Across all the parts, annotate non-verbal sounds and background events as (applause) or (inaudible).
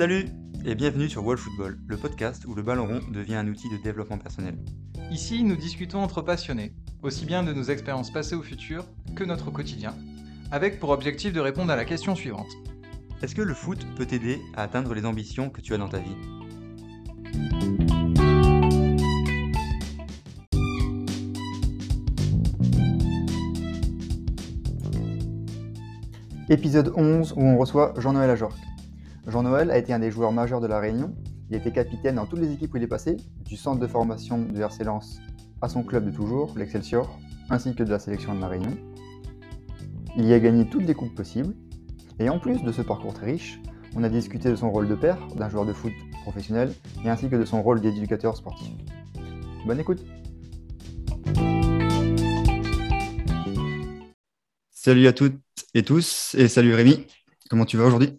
Salut et bienvenue sur Wall Football, le podcast où le ballon rond devient un outil de développement personnel. Ici, nous discutons entre passionnés, aussi bien de nos expériences passées ou futures que notre quotidien, avec pour objectif de répondre à la question suivante. Est-ce que le foot peut t'aider à atteindre les ambitions que tu as dans ta vie? Épisode 11 où on reçoit Jean-Noël Ajorc. Jean-Noël a été un des joueurs majeurs de la Réunion. Il été capitaine dans toutes les équipes où il est passé, du centre de formation du RC à son club de toujours, l'Excelsior, ainsi que de la sélection de la Réunion. Il y a gagné toutes les coupes possibles. Et en plus de ce parcours très riche, on a discuté de son rôle de père, d'un joueur de foot professionnel, et ainsi que de son rôle d'éducateur sportif. Bonne écoute Salut à toutes et tous, et salut Rémi, comment tu vas aujourd'hui?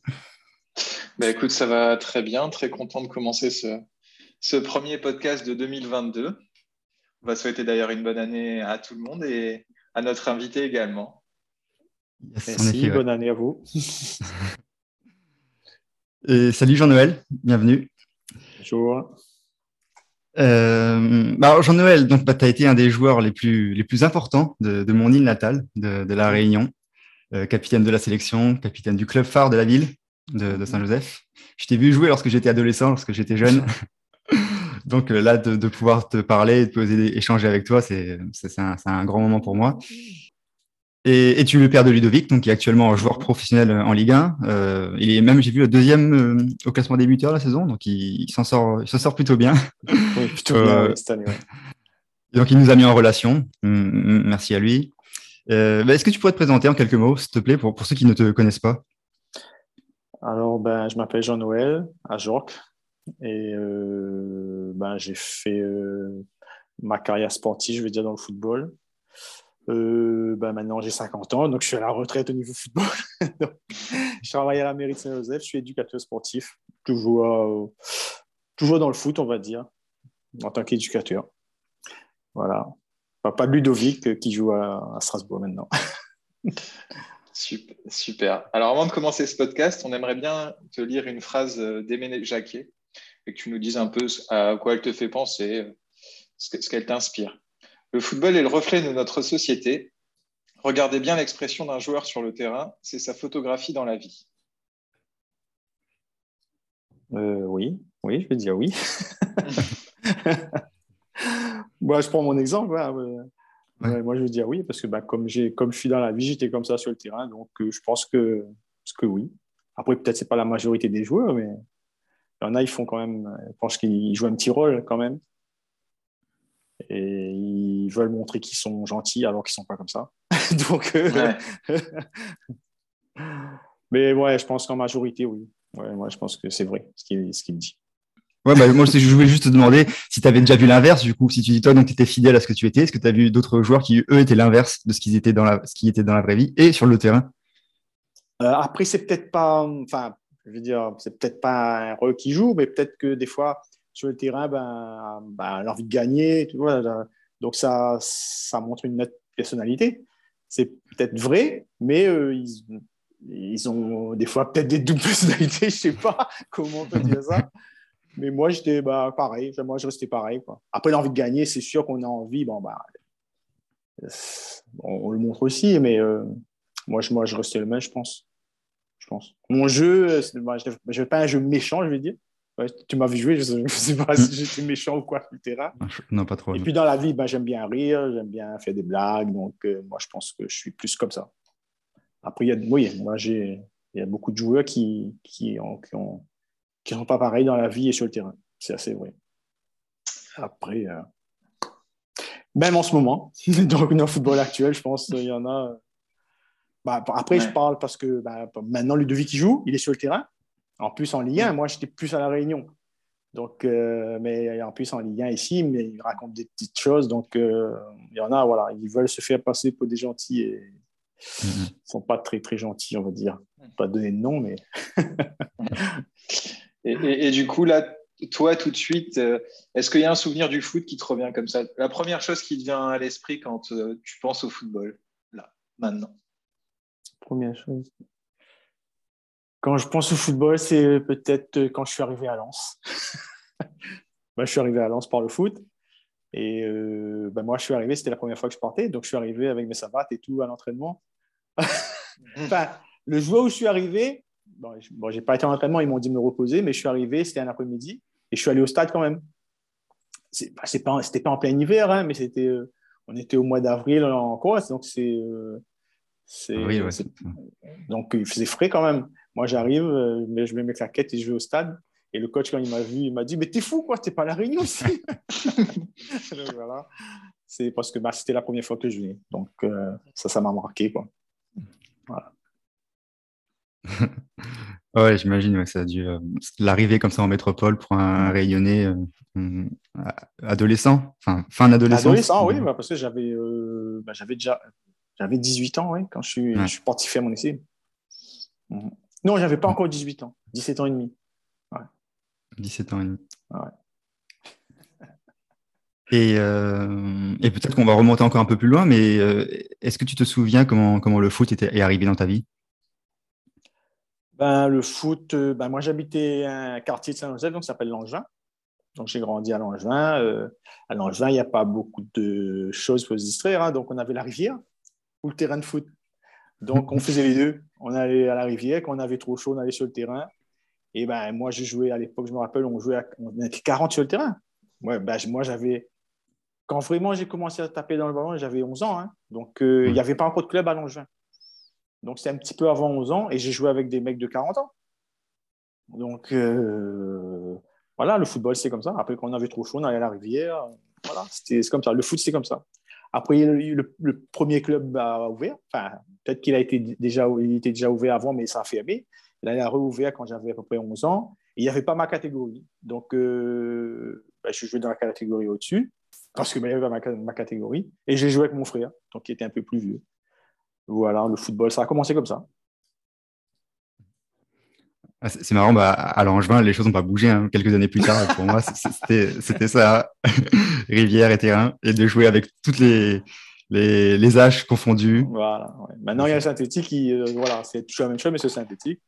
Bah, écoute, ça va très bien, très content de commencer ce, premier podcast de 2022. On va souhaiter d'ailleurs une bonne année à tout le monde et à notre invité également. Merci, bonne année à vous. (laughs) et salut Jean-Noël, bienvenue. Bonjour. Euh, bah, Jean-Noël, donc bah, tu as été un des joueurs les plus, les plus importants de, mon île natale, de, la Réunion, euh, capitaine de la sélection, capitaine du club phare de la ville de, Saint-Joseph. Je t'ai vu jouer lorsque j'étais adolescent, lorsque j'étais jeune. (laughs) Donc euh, là, de, pouvoir te parler, de poser, échanger avec toi, c'est un, un, grand moment pour moi. Et, tu es le père de Ludovic, donc qui est actuellement joueur professionnel en Ligue 1. Euh, il est même, j'ai vu, le deuxième euh, au classement des buteurs la saison, donc il, s'en sort, sort plutôt bien. (laughs) Oui, plutôt bien cette année. Donc il nous a mis en relation. Merci à lui. Bah, est-ce que tu pourrais te présenter en quelques mots, s'il te plaît, pour, pour ceux qui ne te connaissent pas? Alors, ben, je m'appelle Jean-Noël à Jorque et euh, ben, j'ai fait euh, ma carrière sportive, je veux dire, dans le football. Euh, ben, maintenant, j'ai 50 ans, donc je suis à la retraite au niveau football. (laughs) je travaille à la mairie de Saint-Joseph, je suis éducateur sportif, toujours, toujours dans le foot, on va dire, en tant qu'éducateur. Voilà. De Ludovic qui joue à Strasbourg maintenant. (laughs) Super. Alors, avant de commencer ce podcast, on aimerait bien te lire une phrase d'Emene Jacquet et que tu nous dises un peu à quoi elle te fait penser, ce qu'elle t'inspire. Le football est le reflet de notre société. Regardez bien l'expression d'un joueur sur le terrain, c'est sa photographie dans la vie. Euh, oui, oui, je vais dire oui. (laughs) Je prends mon exemple. Hein, moi, je veux dire oui, parce que bah, comme, comme je suis dans la vie, j'étais comme ça sur le terrain, donc euh, je pense que, que oui. Après, peut-être ce n'est pas la majorité des joueurs, mais il y en a, ils font quand même, je pense qu'ils jouent un petit rôle quand même. Et ils veulent montrer qu'ils sont gentils alors qu'ils ne sont pas comme ça. (laughs) donc, euh, (laughs) mais ouais, je pense qu'en majorité, oui. Ouais, moi, je pense que c'est vrai ce qu'il ce qu'il dit. Ouais, bah, moi, je voulais juste te demander si tu avais déjà vu l'inverse, du coup, si tu dis toi, donc tu étais fidèle à ce que tu étais, est-ce que tu as vu d'autres joueurs qui, eux, étaient l'inverse de ce qu'ils étaient dans la, ce qui était dans la vraie vie et sur le terrain? Euh, Après, c'est peut-être pas, enfin, je veux dire, c'est peut-être pas un rôle qui joue, mais peut-être que des fois, sur le terrain, ben, ben l'envie de gagner, tu vois, donc ça, ça montre une nette personnalité. C'est peut-être vrai, mais euh, ils, ils ont des fois peut-être des doubles (laughs) personnalités, je sais pas comment on peut dire ça. Mais moi, j'étais bah, pareil. Moi, je restais pareil. Quoi. Après, l'envie de gagner, c'est sûr qu'on a envie. Bon, bah, on, le montre aussi, mais euh, moi, je, moi, je restais le même, je pense. Je pense. Mon jeu, bah, je ne pas un jeu méchant, je vais dire. tu m'as vu jouer, je ne sais, pas si j'étais méchant ou quoi, etc. Non, pas trop. Et puis dans la vie, bah, j'aime bien rire, j'aime bien faire des blagues. Donc, euh, moi, je pense que je suis plus comme ça. Après, il y a, oui, moi, il y a beaucoup de joueurs qui, qui, ont, qui ont qui ne sont pas pareils dans la vie et sur le terrain. C'est assez vrai. Après, euh, même en ce moment, (laughs) dans le football actuel, je pense qu'il y en a. Bah, après, je parle parce que bah, maintenant, Ludovic qui joue, il est sur le terrain. En plus, en Ligue 1, moi, j'étais plus à La Réunion. Donc, euh, mais en plus, en Ligue 1 ici, mais il raconte des petites choses. Donc, euh, il y en a, voilà, ils veulent se faire passer pour des gentils et ils ne sont pas très, très gentils, on va dire. Pas donner de nom, mais. (laughs) Et, du coup, là, toi, tout de suite, euh, est-ce qu'il y a un souvenir du foot qui te revient comme ça? La première chose qui te vient à l'esprit quand euh, tu penses au football, là, maintenant Première chose. Quand je pense au football, c'est peut-être quand je suis arrivé à Lens. Moi, (laughs) je suis arrivé à Lens par le foot. Et euh, ben, moi, je suis arrivé, c'était la première fois que je partais. Donc, je suis arrivé avec mes savates et tout à l'entraînement. (laughs) enfin, le jour où je suis arrivé, bon, je n'ai pas été en entraînement, ils m'ont dit de me reposer, mais je suis arrivé, c'était un après-midi. Et je suis allé au stade quand même. Ce n'était pas, pas, en plein hiver, hein, mais c'était, euh, on était au mois d'avril en Corse. Donc, c'est. Euh, oui, donc, il faisait frais quand même. Moi, j'arrive, je mets mes claquettes et je vais au stade. Et le coach, quand il m'a vu, il m'a dit Mais t'es fou, quoi, t'es pas à La Réunion aussi (laughs) (laughs) voilà. C'est parce que bah, c'était la première fois que je venais. Donc, euh, ça, ça m'a marqué, quoi. Voilà. (laughs) ouais, j'imagine que ça a dû. Euh, l'arrivée comme ça en métropole pour un rayonné euh, adolescent, enfin, fin d'adolescence. Adolescent, oui, bah, parce que j'avais bah, j'avais déjà j'avais 18 ans ouais, quand je suis, je suis parti faire mon essai. Non, j'avais pas encore 18 ans, 17 ans et demi. 17 ans et demi. Et, euh, et peut-être qu'on va remonter encore un peu plus loin, mais euh, est-ce que tu te souviens comment, comment le foot était, est arrivé dans ta vie? Ben, Le foot, euh, ben, moi j'habitais un quartier de Saint-Joseph, donc ça s'appelle Langevin. Donc j'ai grandi à Langevin. à Langevin, il n'y a pas beaucoup de choses pour se distraire. Hein. Donc on avait la rivière ou le terrain de foot. Donc on faisait les deux. On allait à la rivière, quand on avait trop chaud, on allait sur le terrain. Et ben, moi, j'ai joué à l'époque, je me rappelle, on jouait on était 40 sur le terrain. Ouais, ben, moi, j'avais. Quand vraiment j'ai commencé à taper dans le ballon, j'avais 11 ans. Hein. Donc, euh, il n'y avait pas encore de club à Longevin. Donc, c'est un petit peu avant 11 ans et j'ai joué avec des mecs de 40 ans. Donc, euh, voilà, le football, c'est comme ça. Après, quand on avait trop chaud, on allait à la rivière. Voilà, c'est comme ça. Le foot, c'est comme ça. Après, le, premier club a ouvert. Enfin, peut-être qu'il était déjà ouvert avant, mais ça a fermé. Il a réouvert quand j'avais à peu près 11 ans. Il n'y avait pas ma catégorie. Donc, euh, ben, je jouais dans la catégorie au-dessus, parce qu'il n'y avait pas ma, catégorie. Et j'ai joué avec mon frère, donc qui était un peu plus vieux. Voilà, le football, ça a commencé comme ça. Ah, c'est marrant, bah, à Langevin, les choses n'ont pas bougé. Hein. Quelques années plus tard, pour moi, c'était ça, (laughs) rivière et terrain, et de jouer avec toutes les, les, les âges confondus. Voilà. Maintenant, il y a le synthétique, qui, euh, voilà, c'est toujours la même chose, mais c'est synthétique.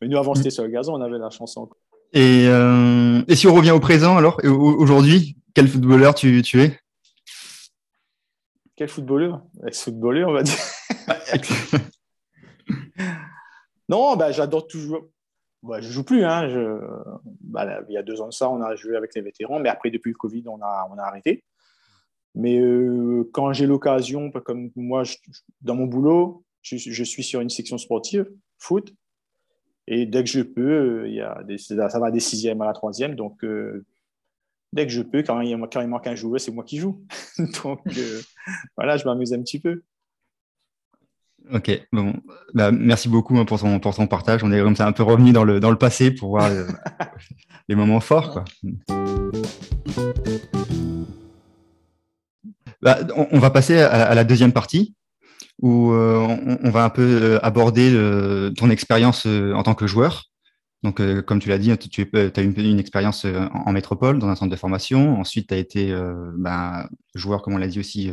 Mais nous, avant, c'était sur le gazon, on avait la chanson. Et, euh, et si on revient au présent, alors, aujourd'hui, quel footballeur tu, tu es? Quel footballeur? Ex-footballeur, on va dire. (laughs) non, bah, j'adore toujours. Bah, je joue plus. Hein. Bah, il y a deux ans de ça, on a joué avec les vétérans, mais après, depuis le Covid, on a, on a arrêté. Mais euh, quand j'ai l'occasion, comme moi, dans mon boulot, je, suis sur une section sportive, foot, et dès que je peux, euh, y a ça va des sixièmes à la troisième. Donc, euh, dès que je peux, quand il, quand il manque un joueur, c'est moi qui joue. (laughs) donc, voilà, je m'amuse un petit peu. Ok, bon, bah, merci beaucoup hein, pour, ton, pour ton partage. On est comme ça un peu revenu dans le, dans le passé pour voir les (laughs) moments forts. Quoi. Bah, on, va passer à, la deuxième partie où euh, on, va un peu euh, aborder ton expérience euh, en tant que joueur. Donc, comme tu l'as dit, tu, as eu une, expérience en, métropole, dans un centre de formation. Ensuite, tu as été ben, joueur, comme on l'a dit aussi,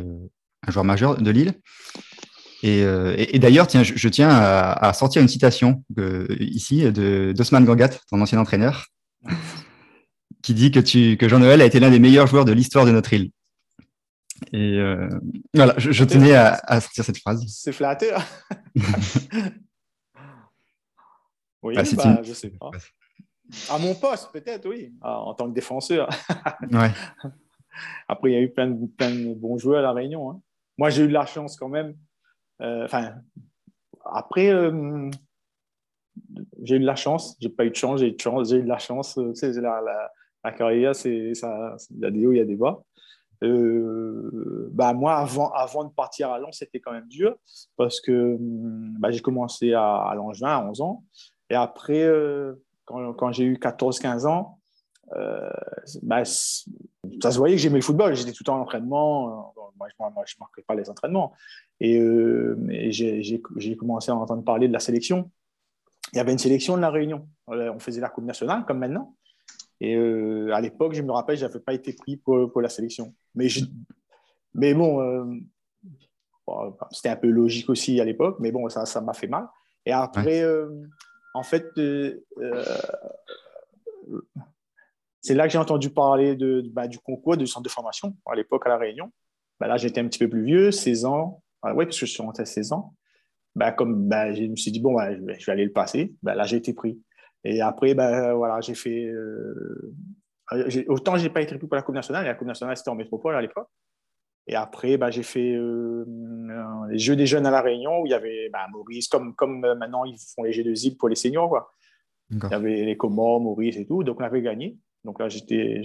un joueur majeur de Lille. Et, d'ailleurs, tiens, je, tiens à, sortir une citation ici d'Osman Gangat, ton ancien entraîneur, qui dit que, que Jean-Noël a été l'un des meilleurs joueurs de l'histoire de notre île. Et euh, voilà, je, tenais à, sortir cette phrase. C'est flatteur. (laughs) oui, ah, bah, je sais pas. À mon poste, peut-être, oui, ah, en tant que défenseur. (laughs) ouais. Après, il y a eu plein de, plein de bons joueurs à La Réunion. Hein. Moi, j'ai eu de la chance quand même. Euh, enfin, après, euh, j'ai eu de la chance. J'ai pas eu de chance, j'ai eu de chance, la chance. Tu la, carrière, c'est ça. Il y a des hauts, il y a des bas. Euh, bah moi, avant, avant de partir à Lens, c'était quand même dur parce que hum, bah, j'ai commencé à, à Langevin à 11 ans. Et après, euh, quand, quand j'ai eu 14-15 ans, euh, bah, ça se voyait que j'aimais le football. J'étais tout le temps en entraînement. Moi, je ne marquais pas les entraînements. Et, et j'ai commencé à entendre parler de la sélection. Il y avait une sélection de la Réunion. On faisait la Coupe nationale, comme maintenant. Et euh, à l'époque, je me rappelle, je n'avais pas été pris pour, pour la sélection. Mais, je, mais bon, euh, c'était un peu logique aussi à l'époque, mais bon, ça m'a fait mal. Et après, euh, en fait, euh, c'est là que j'ai entendu parler de, bah, du concours du centre de formation à l'époque à La Réunion. Bah, là, j'étais un petit peu plus vieux, 16 ans. Ah, oui, parce que je suis rentré à 16 ans. Bah, comme bah, je me suis dit, bon, bah, je, vais, aller le passer. Bah, là, j'ai été pris. Et après, bah, voilà, j'ai fait. Euh, autant, je n'ai pas été pris pour la Coupe nationale. La Coupe nationale, c'était en métropole à l'époque. Et après, bah, j'ai fait euh, les Jeux des jeunes à La Réunion où il y avait bah, Maurice, comme, comme euh, maintenant ils font les Jeux de îles pour les seniors. Quoi. Il y avait les Comores, Maurice et tout. Donc, on avait gagné. Donc là, j'étais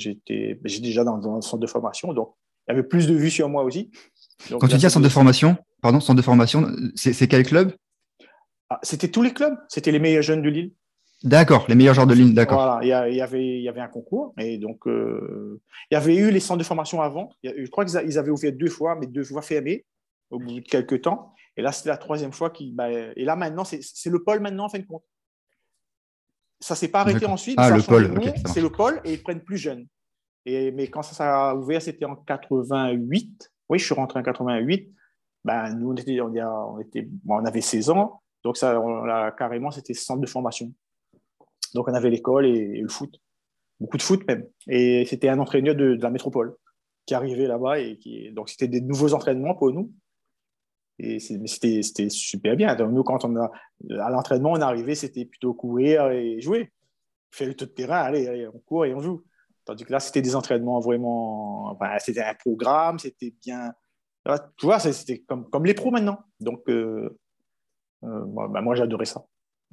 déjà dans, dans, le centre de formation. Donc, il y avait plus de vues sur moi aussi. Quand tu dis centre de formation, pardon, centre de formation, c'est quel club? Ah, C'était tous les clubs. C'était les meilleurs jeunes de Lille. D'accord, les meilleurs joueurs de Lille, d'accord. Voilà, il y, avait, il y avait un concours. Et donc, euh, il y avait eu les centres de formation avant. Je crois qu'ils avaient ouvert deux fois, mais deux fois fermés au bout de quelques temps. Et là, c'était la troisième fois qu'ils. Bah, et là, maintenant, c'est le pôle maintenant, en fin de compte. Ça ne s'est pas arrêté ensuite. Ah, le pôle, C'est le pôle et ils prennent plus jeunes. Et, mais quand ça, a ouvert, c'était en 88. Oui, je suis rentré en 88. Ben, nous, on, était, on, était, on avait 16 ans. Donc, ça, on, carrément, c'était centre de formation. Donc, on avait l'école et, le foot. Beaucoup de foot même. Et c'était un entraîneur de, la métropole qui arrivait là-bas. et qui, Donc, c'était des nouveaux entraînements pour nous. Et c'était super bien. Nous, quand on a, à l'entraînement, on arrivait, c'était plutôt courir et jouer. Faire le tour de terrain, allez, on court et on joue. Tandis que là, c'était des entraînements vraiment. c'était un programme, c'était bien. Tu vois, c'était comme, comme les pros maintenant. Donc, euh, euh, bah, moi, j'adorais ça.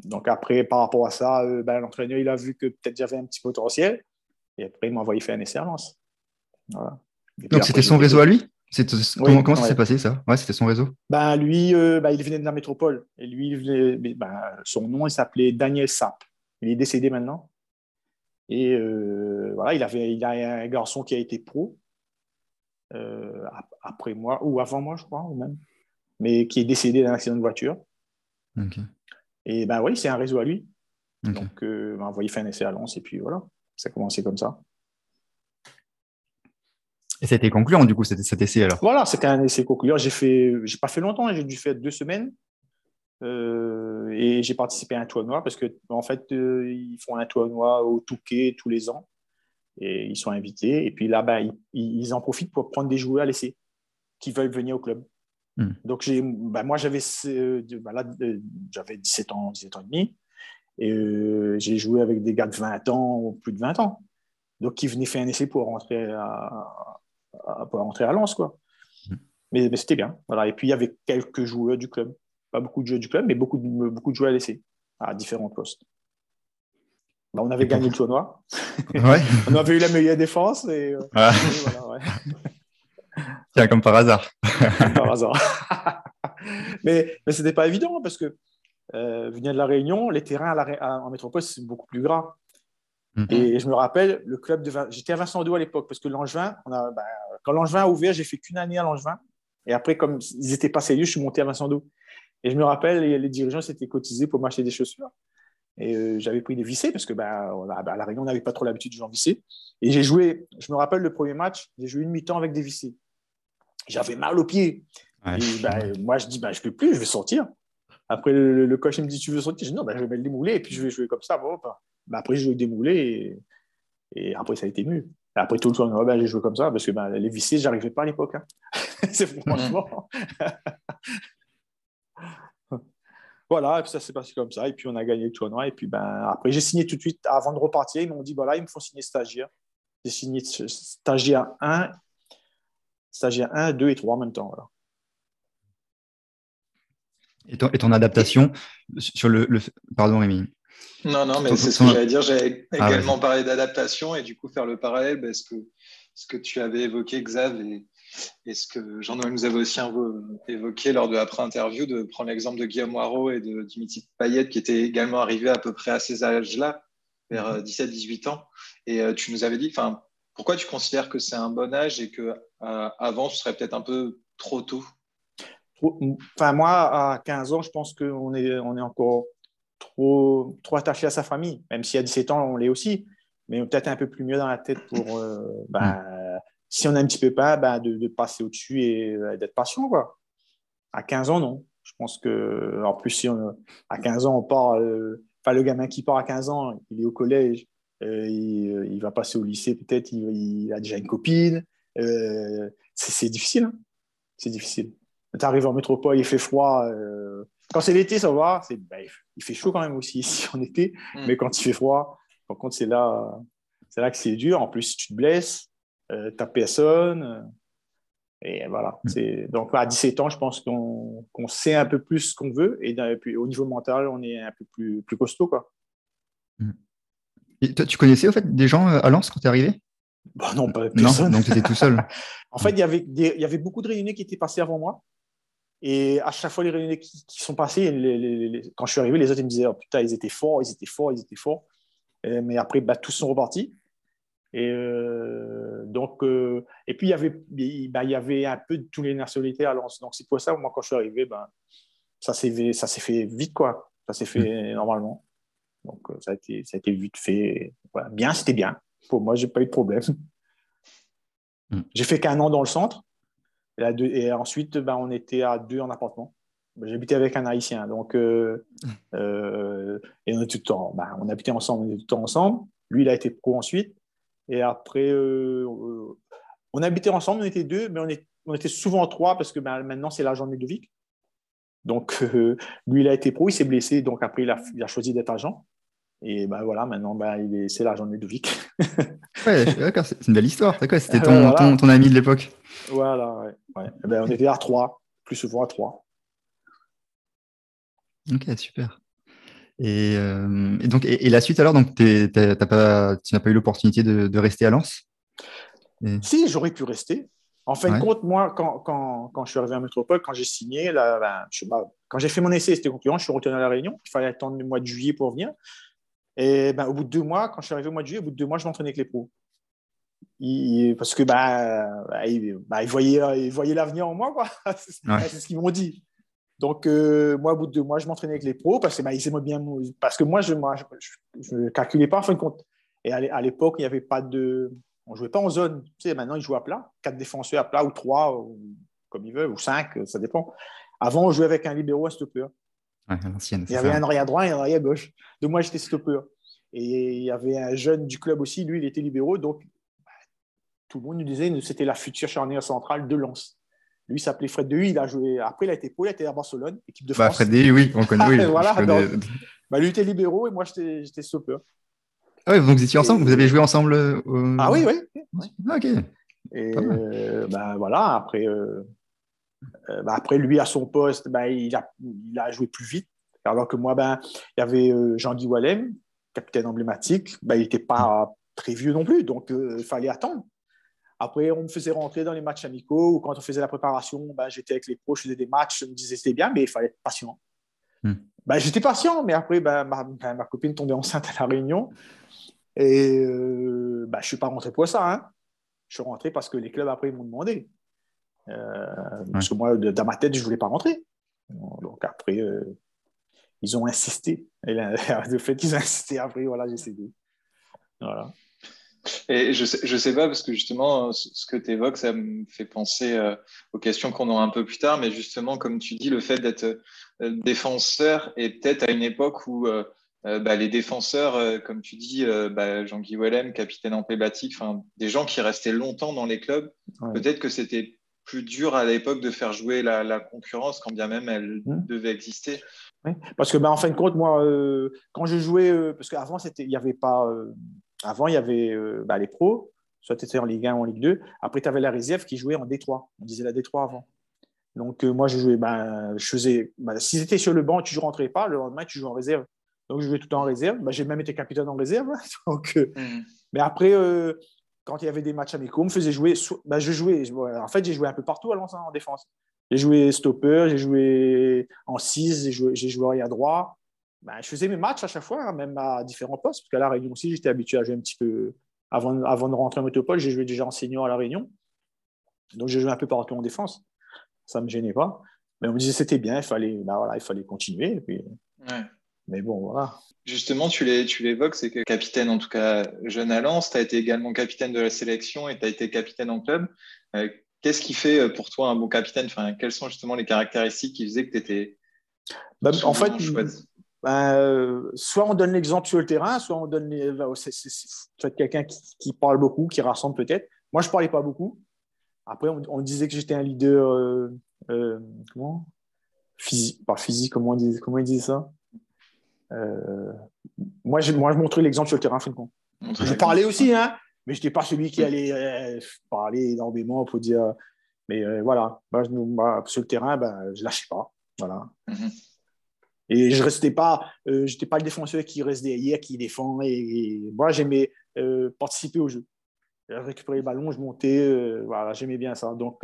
Donc, après, par rapport à ça, euh, ben, l'entraîneur, il a vu que peut-être j'avais un petit potentiel. Et après, il m'a envoyé faire un essai à Lens. Donc, c'était son réseau à lui Comment, comment ça s'est passé ça? Ouais, c'était son réseau. Ben, lui, ben, il venait de la métropole. Et lui, son nom, il s'appelait Daniel Sapp. Il est décédé maintenant. Et euh, voilà, il, avait, il a un garçon qui a été pro euh, après moi, ou avant moi, je crois, ou même, mais qui est décédé d'un accident de voiture. Et ben oui, c'est un réseau à lui. Donc, euh, ben, il fait un essai à Lens, et puis voilà, ça a commencé comme ça. Et c'était concluant, du coup, cet, cet essai alors? Voilà, c'était un essai concluant. J'ai fait, j'ai pas fait longtemps, j'ai dû faire deux semaines. Euh, et j'ai participé à un tournoi parce que en fait, euh, ils font un tournoi au Touquet tous les ans et ils sont invités. Et puis là, ben, ils, en profitent pour prendre des joueurs à l'essai qui veulent venir au club. Hmm. Donc, ben, moi, j'avais, euh, ben, j'avais 17 ans, 17 ans et demi. Et j'ai joué avec des gars de 20 ans ou plus de 20 ans. Donc, qui venaient faire un essai pour rentrer à, pour rentrer à Lens. Quoi. Hmm. Mais, mais c'était bien. Voilà. Et puis, il y avait quelques joueurs du club pas beaucoup de joueurs du club, mais beaucoup de, beaucoup de joueurs à laisser à différents postes. Bah, on avait gagné le tournoi. (laughs) (laughs) on avait eu la meilleure défense. Et, euh, ah. (laughs) Tiens, comme par hasard. par hasard. mais mais ce n'était pas évident parce que euh, venir de la Réunion, les terrains en métropole, c'est beaucoup plus gras. Mhm. Et je me rappelle, le club de j'étais à Vincent à l'époque parce que Langevin, on a, bah, quand Langevin a ouvert, j'ai fait qu'une année à Langevin. Et après, comme ils n'étaient pas sérieux, je suis monté à Vincent et je me rappelle, les dirigeants s'étaient cotisés pour m'acheter des chaussures. Et euh, j'avais pris des vissés parce que bah, à La Réunion, on n'avait pas trop l'habitude de jouer en vissés. Et j'ai joué, je me rappelle le premier match, j'ai joué une mi-temps avec des vissés. J'avais mal aux pieds. et bah, moi, je dis, bah, je ne peux plus, je vais sortir. Après, le, coach me dit, tu veux sortir? Je dis, non, bah, je vais me démouler et puis je vais jouer comme ça. Bon, bah, après, j'ai joué démoulé et, et, après, ça a été mieux. après tout le temps, bah, j'ai joué comme ça parce que bah, les vissés, je n'arrivais pas à l'époque. Hein. (laughs) C'est franchement. (laughs) Voilà, et puis ça s'est passé comme ça. Et puis on a gagné le tournoi. Et puis ben, après, j'ai signé tout de suite avant de repartir. Ils m'ont dit voilà, il me faut signer stagiaire. J'ai signé stagiaire 1, stagiaire 1, 2 et 3 en même temps. Voilà. Et, ton, et ton adaptation sur le, Pardon, Rémi. Non, non, mais c'est ce que j'allais dire. J'allais ah également parler d'adaptation et du coup faire le parallèle parce que ce que tu avais évoqué, Xav, et et ce que Jean-Noël nous avait aussi évoqué lors de l'après-interview, de prendre l'exemple de Guillaume Moirot et de Dimitri Payet, qui étaient également arrivés à peu près à ces âges-là, vers 17-18 mhm. ans. Et euh, tu nous avais dit, pourquoi tu considères que c'est un bon âge et que euh, avant ce serait peut-être un peu trop tôt? Enfin, moi, à 15 ans, je pense qu'on est, on est encore trop, trop attaché à sa famille, même si à 17 ans, on l'est aussi, mais peut-être un peu plus mieux dans la tête pour euh, ben, si on a un petit peu peur, ben, de, passer au-dessus et euh, d'être patient. Quoi. À 15 ans, non. Je pense que, en plus, si on, à 15 ans, on part. Euh, enfin, le gamin qui part à 15 ans, il est au collège, euh, il, va passer au lycée, peut-être, il, a déjà une copine. c'est difficile. Hein. c'est difficile. Tu arrives en métropole, il fait froid. quand c'est l'été, ça va. Ben, il fait chaud quand même aussi (laughs) ici en été. Mm. Mais quand il fait froid, par contre, c'est là, c'est là que c'est dur. En plus, si tu te blesses, euh, tu n'as personne. Et voilà. Mm. Donc, à 17 ans, je pense qu'on sait un peu plus ce qu'on veut. Et, puis, au niveau mental, on est un peu plus, plus costaud. Quoi. Mm. Et toi, tu connaissais au fait des gens euh, à Lens quand tu es arrivé? Bah Non, pas personne. Non, donc tu étais tout seul. (laughs) en fait, il y, avait il y avait beaucoup de réunions qui étaient passées avant moi. Et à chaque fois, les réunions qui, sont passées, quand je suis arrivé, les autres ils me disaient oh, Putain, ils étaient forts, ils étaient forts, ils étaient forts. mais après, bah, tous sont repartis. Et euh, donc, euh, et puis il y avait, bah, il y avait un peu de tous les nationalités à Lens. Donc c'est pour ça, moi quand je suis arrivé, ben, ça s'est ça s'est fait vite quoi. Ça s'est fait mm. normalement. Donc euh, ça a été ça a été vite fait. Bien, c'était bien. Pour moi, j'ai pas eu de problème. Mm. J'ai fait qu'un an dans le centre. Et, ensuite, ben, on était à deux en appartement. Ben, j'habitais avec un haïtien. Donc, et on, était tout le temps, on habitait ensemble, on était tout le temps ensemble. Lui, il a été pro ensuite. Et après, euh, euh, on habitait ensemble, on était deux, mais on, est, on était souvent trois parce que ben, maintenant, c'est l'agent de Ludovic. Donc, euh, lui, il a été pro, il s'est blessé, donc après, il a, il a choisi d'être agent. Et ben voilà, maintenant, ben, c'est l'agent de Ludovic. (laughs) ouais, d'accord, c'est une belle histoire. C'était (laughs) ton, ton, ton, ami de l'époque? Voilà, ouais. ouais. Eh ben, on était à trois, plus souvent à trois. Ok, super. Euh, et, donc, et, la suite alors, donc pas, tu n'as pas eu l'opportunité de, rester à Lens? Si, j'aurais pu rester. En fin de compte, moi, quand, quand, quand, je suis arrivé à Métropole, quand j'ai signé, là, ben, je, quand j'ai fait mon essai, c'était concluant, je suis retourné à La Réunion. Il fallait attendre le mois de juillet pour venir. Et ben, au bout de deux mois, quand je suis arrivé au mois de juillet, au bout de deux mois, je m'entraînais avec les pros. parce que ben, ben, ben, ils, voyaient, voyaient l'avenir en moi, quoi. (laughs) c'est ce qu'ils m'ont dit. Donc, euh, moi, au bout de deux mois, je m'entraînais avec les pros parce que bah, ils bien. Parce que moi, je ne calculais pas en fin de compte. Et à l'époque, il n'y avait pas de. On ne jouait pas en zone. Tu sais, maintenant, ils jouent à plat. Quatre défenseurs à plat ou trois, comme ils veulent, ou cinq, ça dépend. Avant, on jouait avec un libéro à stopper. Ouais, il y avait un arrière droit et un arrière gauche. Donc, moi, j'étais stopper. Et il y avait un jeune du club aussi, lui, il était libéraux. Donc, bah, tout le monde nous disait que c'était la future charnière centrale de Lens. Lui s'appelait Fred Dehuy, il a joué. Après, il a été pro, il a été à Barcelone, équipe de bah, France. Bah, Fred Dehuy, oui, on connaît. Oui, voilà, bah, lui était libéraux et moi j'étais stopper. Ah oui, donc vous étiez ensemble, vous avez joué ensemble euh, Ah oui, oui. Ah, ok. Et euh, bah, voilà, après, euh, bah, après, lui, à son poste, bah, il, a, il a joué plus vite. Alors que moi, ben, il y avait Jean-Guy Wallem, capitaine emblématique. Ben, il n'était pas très vieux non plus, donc il fallait attendre. Après, on me faisait rentrer dans les matchs amicaux ou quand on faisait la préparation, ben, j'étais avec les pros, je faisais des matchs, je me disais c'était bien, mais il fallait être patient. Ben, j'étais patient, mais après, ben, ma, ma, copine tombait enceinte à la réunion. Et euh, ben, je ne suis pas rentré pour ça. Hein. Je suis rentré parce que les clubs après m'ont demandé. Euh, parce que moi, dans ma tête, je ne voulais pas rentrer. Donc après, euh, ils ont insisté. Et (laughs) le fait qu'ils ont insisté, après, voilà, j'ai cédé. Voilà. Et je sais, je sais pas, parce que justement, ce que tu évoques, ça me fait penser euh, aux questions qu'on aura un peu plus tard, mais justement, comme tu dis, le fait d'être euh, défenseur et peut-être à une époque où euh, bah, les défenseurs, comme tu dis, bah, Jean-Guy Wellem, capitaine emblématique, des gens qui restaient longtemps dans les clubs, peut-être que c'était plus dur à l'époque de faire jouer la, concurrence, quand bien même elle mmh. devait exister. Oui. Parce que, bah, en fin de compte, moi, quand je jouais, parce qu'avant, il n'y avait pas avant, il y avait euh, bah, les pros, soit tu étais en Ligue 1 ou en Ligue 2. Après, tu avais la réserve qui jouait en D3. On disait la D3 avant. Donc, euh, moi, je jouais, ben, je faisais, ben, si sur le banc, tu ne rentrais pas, le lendemain, tu joues en réserve. Donc, je jouais tout le temps en réserve. Ben, j'ai même été capitaine en réserve. (laughs) Donc, euh, mmh. Mais après, quand il y avait des matchs amicaux, on me faisait jouer. Je jouais, en fait, j'ai joué un peu partout à en défense. J'ai joué stopper, j'ai joué en 6, j'ai joué, joué arrière droit. Ben, je faisais mes matchs à chaque fois, hein, même à différents postes, parce qu'à La Réunion aussi, j'étais habitué à jouer un petit peu. Avant, avant de rentrer en métropole, j'ai joué déjà en senior à La Réunion. Donc, j'ai joué un peu partout en défense. Ça ne me gênait pas. Mais on me disait c'était bien, il fallait, ben voilà, il fallait continuer. puis... Mais bon, voilà. Justement, tu l'évoques, c'est que capitaine, en tout cas jeune à Lens, tu as été également capitaine de la sélection et tu as été capitaine en club. Euh, qu'est-ce qui fait euh, pour toi un bon capitaine? Enfin, Quelles sont justement les caractéristiques qui faisaient que tu étais ben, en fait, ben, soit on donne l'exemple sur le terrain, soit on donne. Les, c'est, quelqu'un qui, parle beaucoup, qui rassemble peut-être. Moi, je ne parlais pas beaucoup. Après, on, disait que j'étais un leader. comment? Physique, pas physique, comment on dit, comment dit ça? Moi, je, moi, je montrais l'exemple sur le terrain, finalement. Je parlais aussi, hein, mais je n'étais pas celui qui allait euh, parler énormément pour dire. Mais euh, voilà, moi, sur le terrain, ben, je ne lâchais pas. Voilà. Mhm. Et je restais pas, euh, j'étais pas le défenseur qui reste derrière, qui défend. Et, moi, j'aimais participer au jeu. Récupérer le ballon, je montais, voilà, j'aimais bien ça. Donc,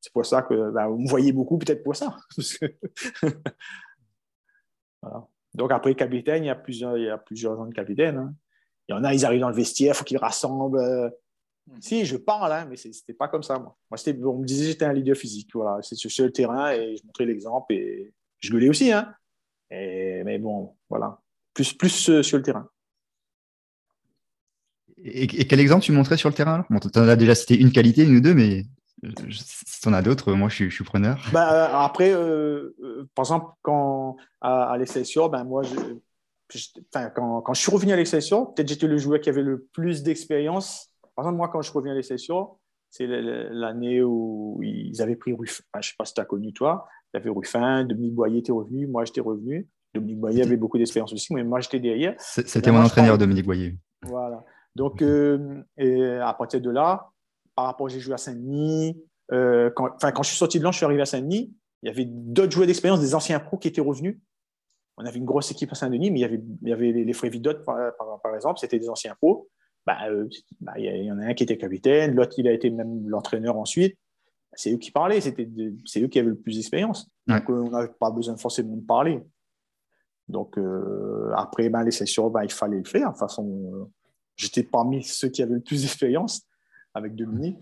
c'est pour ça que ben, vous me voyez beaucoup, peut-être pour ça. (laughs) (laughs) Donc, après, capitaine, il y a plusieurs, il y a plusieurs gens de capitaine. Hein. Il y en a, ils arrivent dans le vestiaire, il faut qu'ils rassemblent. Euh. Si, je parle, hein, mais ce n'était pas comme ça, moi. moi on me disait que j'étais un leader physique. Voilà. C'est sur le terrain et je montrais l'exemple et je gueulais aussi. Hein. Mais bon, voilà. Plus, plus euh, sur le terrain. Et, quel exemple tu montrais sur le terrain Tu en as déjà cité une qualité, une ou deux, mais si tu en as d'autres, moi je suis, preneur. Bah, après, euh, par exemple, quand à, à l'Excelsior, ben, moi, je, quand, quand, je suis revenu à l'Excelsior, peut-être j'étais le joueur qui avait le plus d'expérience. Par exemple, moi, quand je reviens à l'Excelsior, c'est l'année où ils avaient pris Ruffin. je ne sais pas si tu as connu toi. Il y avait Ruffin, Dominique Boyer était revenu, moi j'étais revenu. Dominique Boyer avait beaucoup d'expérience aussi, mais moi j'étais derrière. C'était mon entraîneur, Dominique Boyer. Voilà. Donc, euh, et à partir de là, par rapport, j'ai joué à Saint-Denis. Euh, quand, quand je suis sorti de là, je suis arrivé à Saint-Denis. Il y avait d'autres joueurs d'expérience, des anciens pros qui étaient revenus on avait une grosse équipe à Saint-Denis, mais il y avait, il y avait les, les Vidot, par, par, exemple, c'était des anciens pros. Bah, euh, bah, il y en a un qui était capitaine, l'autre, il a été même l'entraîneur ensuite. C'est eux qui parlaient, c'est eux qui avaient le plus d'expérience. Donc, euh, on n'avait pas besoin forcément de parler. Donc, euh, après, ben, les sessions, ben, il fallait le faire. De toute façon, j'étais parmi ceux qui avaient le plus d'expérience avec Dominique.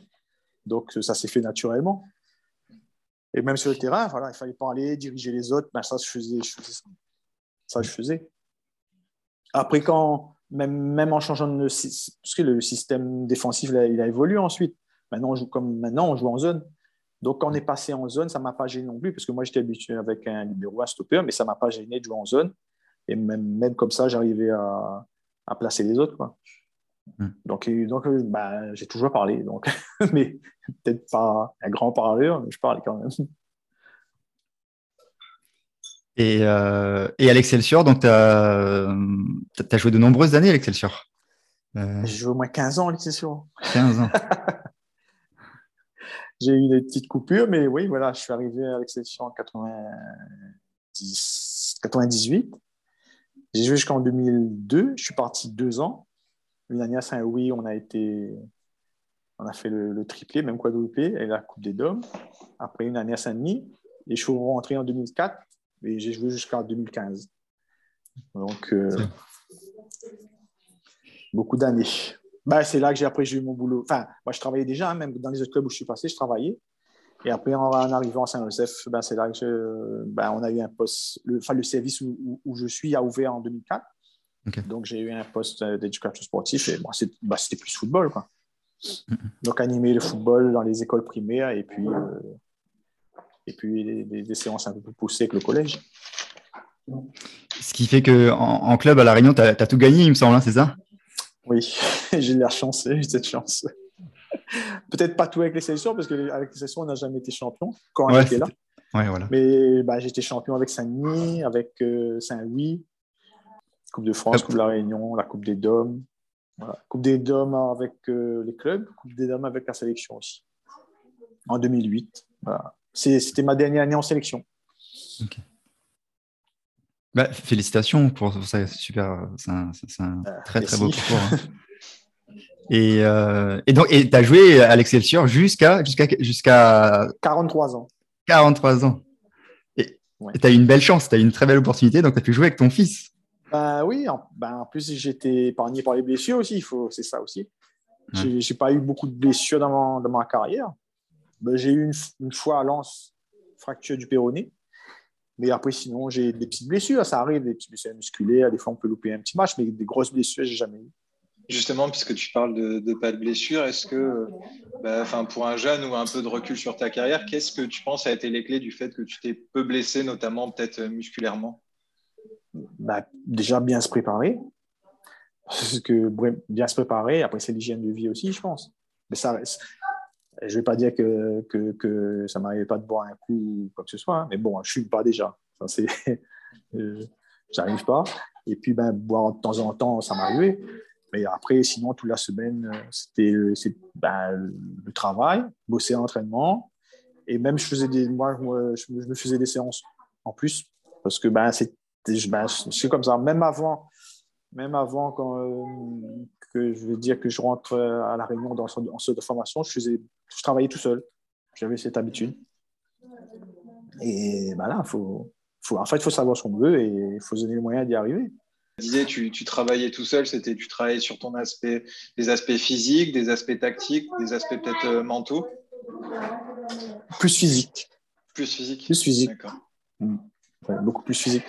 Donc, ça s'est fait naturellement. Et même sur le terrain, voilà, il fallait parler, diriger les autres. Ben, ça, je faisais, je faisais ça. Ça, je faisais. Après, quand, même, même en changeant de parce que le système défensif, il a, évolué ensuite. Maintenant, on joue comme maintenant, on joue en zone. Donc, quand on est passé en zone, ça ne m'a pas gêné non plus, parce que moi, j'étais habitué avec un numéro, un stopper, mais ça ne m'a pas gêné de jouer en zone. Et même, même comme ça, j'arrivais à, à, placer les autres. Quoi. Hmm. Donc, donc bah, j'ai toujours parlé. Donc, (laughs) mais peut-être pas un grand parleur, mais je parle quand même. Et, euh, et à l'Excelsior, donc tu as, as, joué de nombreuses années à l'Excelsior euh... J'ai joué au moins 15 ans à l'Excelsior. 15 ans. (laughs) J'ai eu des petites coupures, mais oui, voilà, je suis arrivé à l'Excelsior en 90, 98. J'ai joué jusqu'en 2002. Je suis parti deux ans. Une année à Saint-Louis, on a été, on a fait le, triplé, même quadruplé, et la Coupe des Dômes. Après une année à Saint-Denis, et je suis rentré en 2004 et j'ai joué jusqu'en 2015. Donc, euh, beaucoup d'années. Ben, c'est là que j'ai après j'ai eu mon boulot. Enfin, moi, je travaillais déjà, hein, même dans les autres clubs où je suis passé, je travaillais. Et après, en, arrivant à Saint-Joseph, ben, c'est là que je, ben, on a eu un poste. Le, enfin, le service où, où, je suis a ouvert en 2004. Donc, j'ai eu un poste d'éducateur sportif et bon, ben, c'était plus football. Quoi. Donc, animer le football dans les écoles primaires et puis euh, et puis des, séances un peu plus poussées que le collège. Ce qui fait qu'en en, club à La Réunion, tu as, tout gagné, il me semble, hein, c'est ça? Oui, (laughs) j'ai la chance, j'ai cette chance. Peut-être pas tout avec les sélections, parce qu'avec les sélections, on n'a jamais été champion quand on était là. Ouais, voilà. Mais bah, j'étais champion avec Saint-Denis, avec euh, Saint-Louis, Coupe de France, Coupe de la Réunion, la Coupe des Dômes. Coupe des Dômes avec euh, les clubs, Coupe des Dômes avec la sélection aussi. En 2008. Voilà. C'était ma dernière année en sélection. Bah, félicitations pour ça, super. C'est un, euh, très très beau parcours. Hein. (laughs) et, euh, et, donc, tu as joué à l'Excelsior jusqu'à jusqu'à jusqu'à 43 ans. 43 ans. Et tu as eu une belle chance, tu as eu une très belle opportunité, donc tu as pu jouer avec ton fils. Bah, oui, en, ben, en plus j'étais épargné par les blessures aussi, c'est ça aussi. Je J'ai pas eu beaucoup de blessures dans, dans ma carrière. Ben, j'ai eu une, fois à Lens fracture du péroné. Mais après, sinon, j'ai des petites blessures. Ça arrive, des petites blessures musculaires. Des fois, on peut louper un petit match, mais des grosses blessures, j'ai jamais eu. Justement, puisque tu parles de, pas de blessures, est-ce que, bah, pour un jeune ou un peu de recul sur ta carrière, qu'est-ce que tu penses a été les clés du fait que tu t'es peu blessé, notamment peut-être musculairement? Bah, déjà bien se préparer. Parce que bien se préparer, après, c'est l'hygiène de vie aussi, je pense. Mais ça. Je ne vais pas dire que, que, ça ne m'arrivait pas de boire un coup ou quoi que ce soit, hein. mais bon, je ne fume pas déjà. Ça, c'est. (laughs) J'arrive pas. Et puis, ben, boire de temps en temps, ça m'arrivait. Mais après, sinon, toute la semaine, c'était ben, le travail, bosser l'entraînement. Et même, je faisais des, moi, je me faisais des séances en plus parce que ben, c'est ben, comme ça. Même avant, même avant quand, euh, que je veux dire que je rentre à la réunion dans, en centre de formation, je, faisais, je travaillais tout seul. J'avais cette habitude. Et ben là, faut, faut, en fait, il faut savoir ce qu'on veut et il faut se donner les moyens d'y arriver. Tu disais, tu, tu travaillais tout seul, c'était tu travaillais sur ton aspect, des aspects physiques, des aspects tactiques, des aspects peut-être euh, mentaux Plus physique. Plus physique Plus physique. D'accord. Mm. beaucoup plus physique.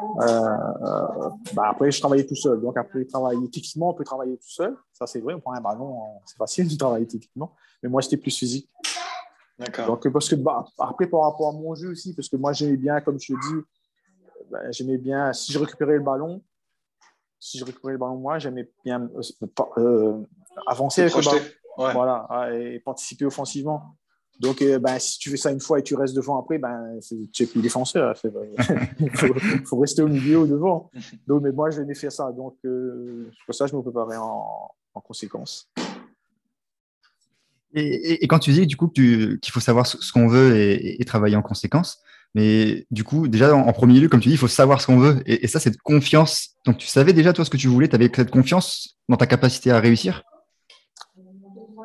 Euh, euh, bah après, je travaillais tout seul. Donc, après, travailler techniquement, on peut travailler tout seul. Ça, c'est vrai. On prend un ballon, c'est facile de travailler techniquement. Mais moi, j'étais plus physique. D'accord. Donc, parce que, bah, après, par rapport à mon jeu aussi, parce que moi, j'aimais bien, comme je te dis, bah, j'aimais bien, si je récupérais le ballon, si je récupérais le ballon, moi, j'aimais bien euh, avancer avec le ballon. Voilà, et participer offensivement. Donc, euh, ben, si tu fais ça une fois et tu restes devant après, ben, tu n'es plus défenseur. Il (laughs) faut, rester au milieu ou devant. Donc, mais moi, je vais faire ça. Donc, euh, pour ça, je me préparais en, conséquence. Et, quand tu dis du coup qu'il faut savoir ce, qu'on veut et, travailler en conséquence, mais du coup, déjà en, premier lieu, comme tu dis, il faut savoir ce qu'on veut. Et, ça, cette confiance. Donc, tu savais déjà toi ce que tu voulais, tu avais cette confiance dans ta capacité à réussir?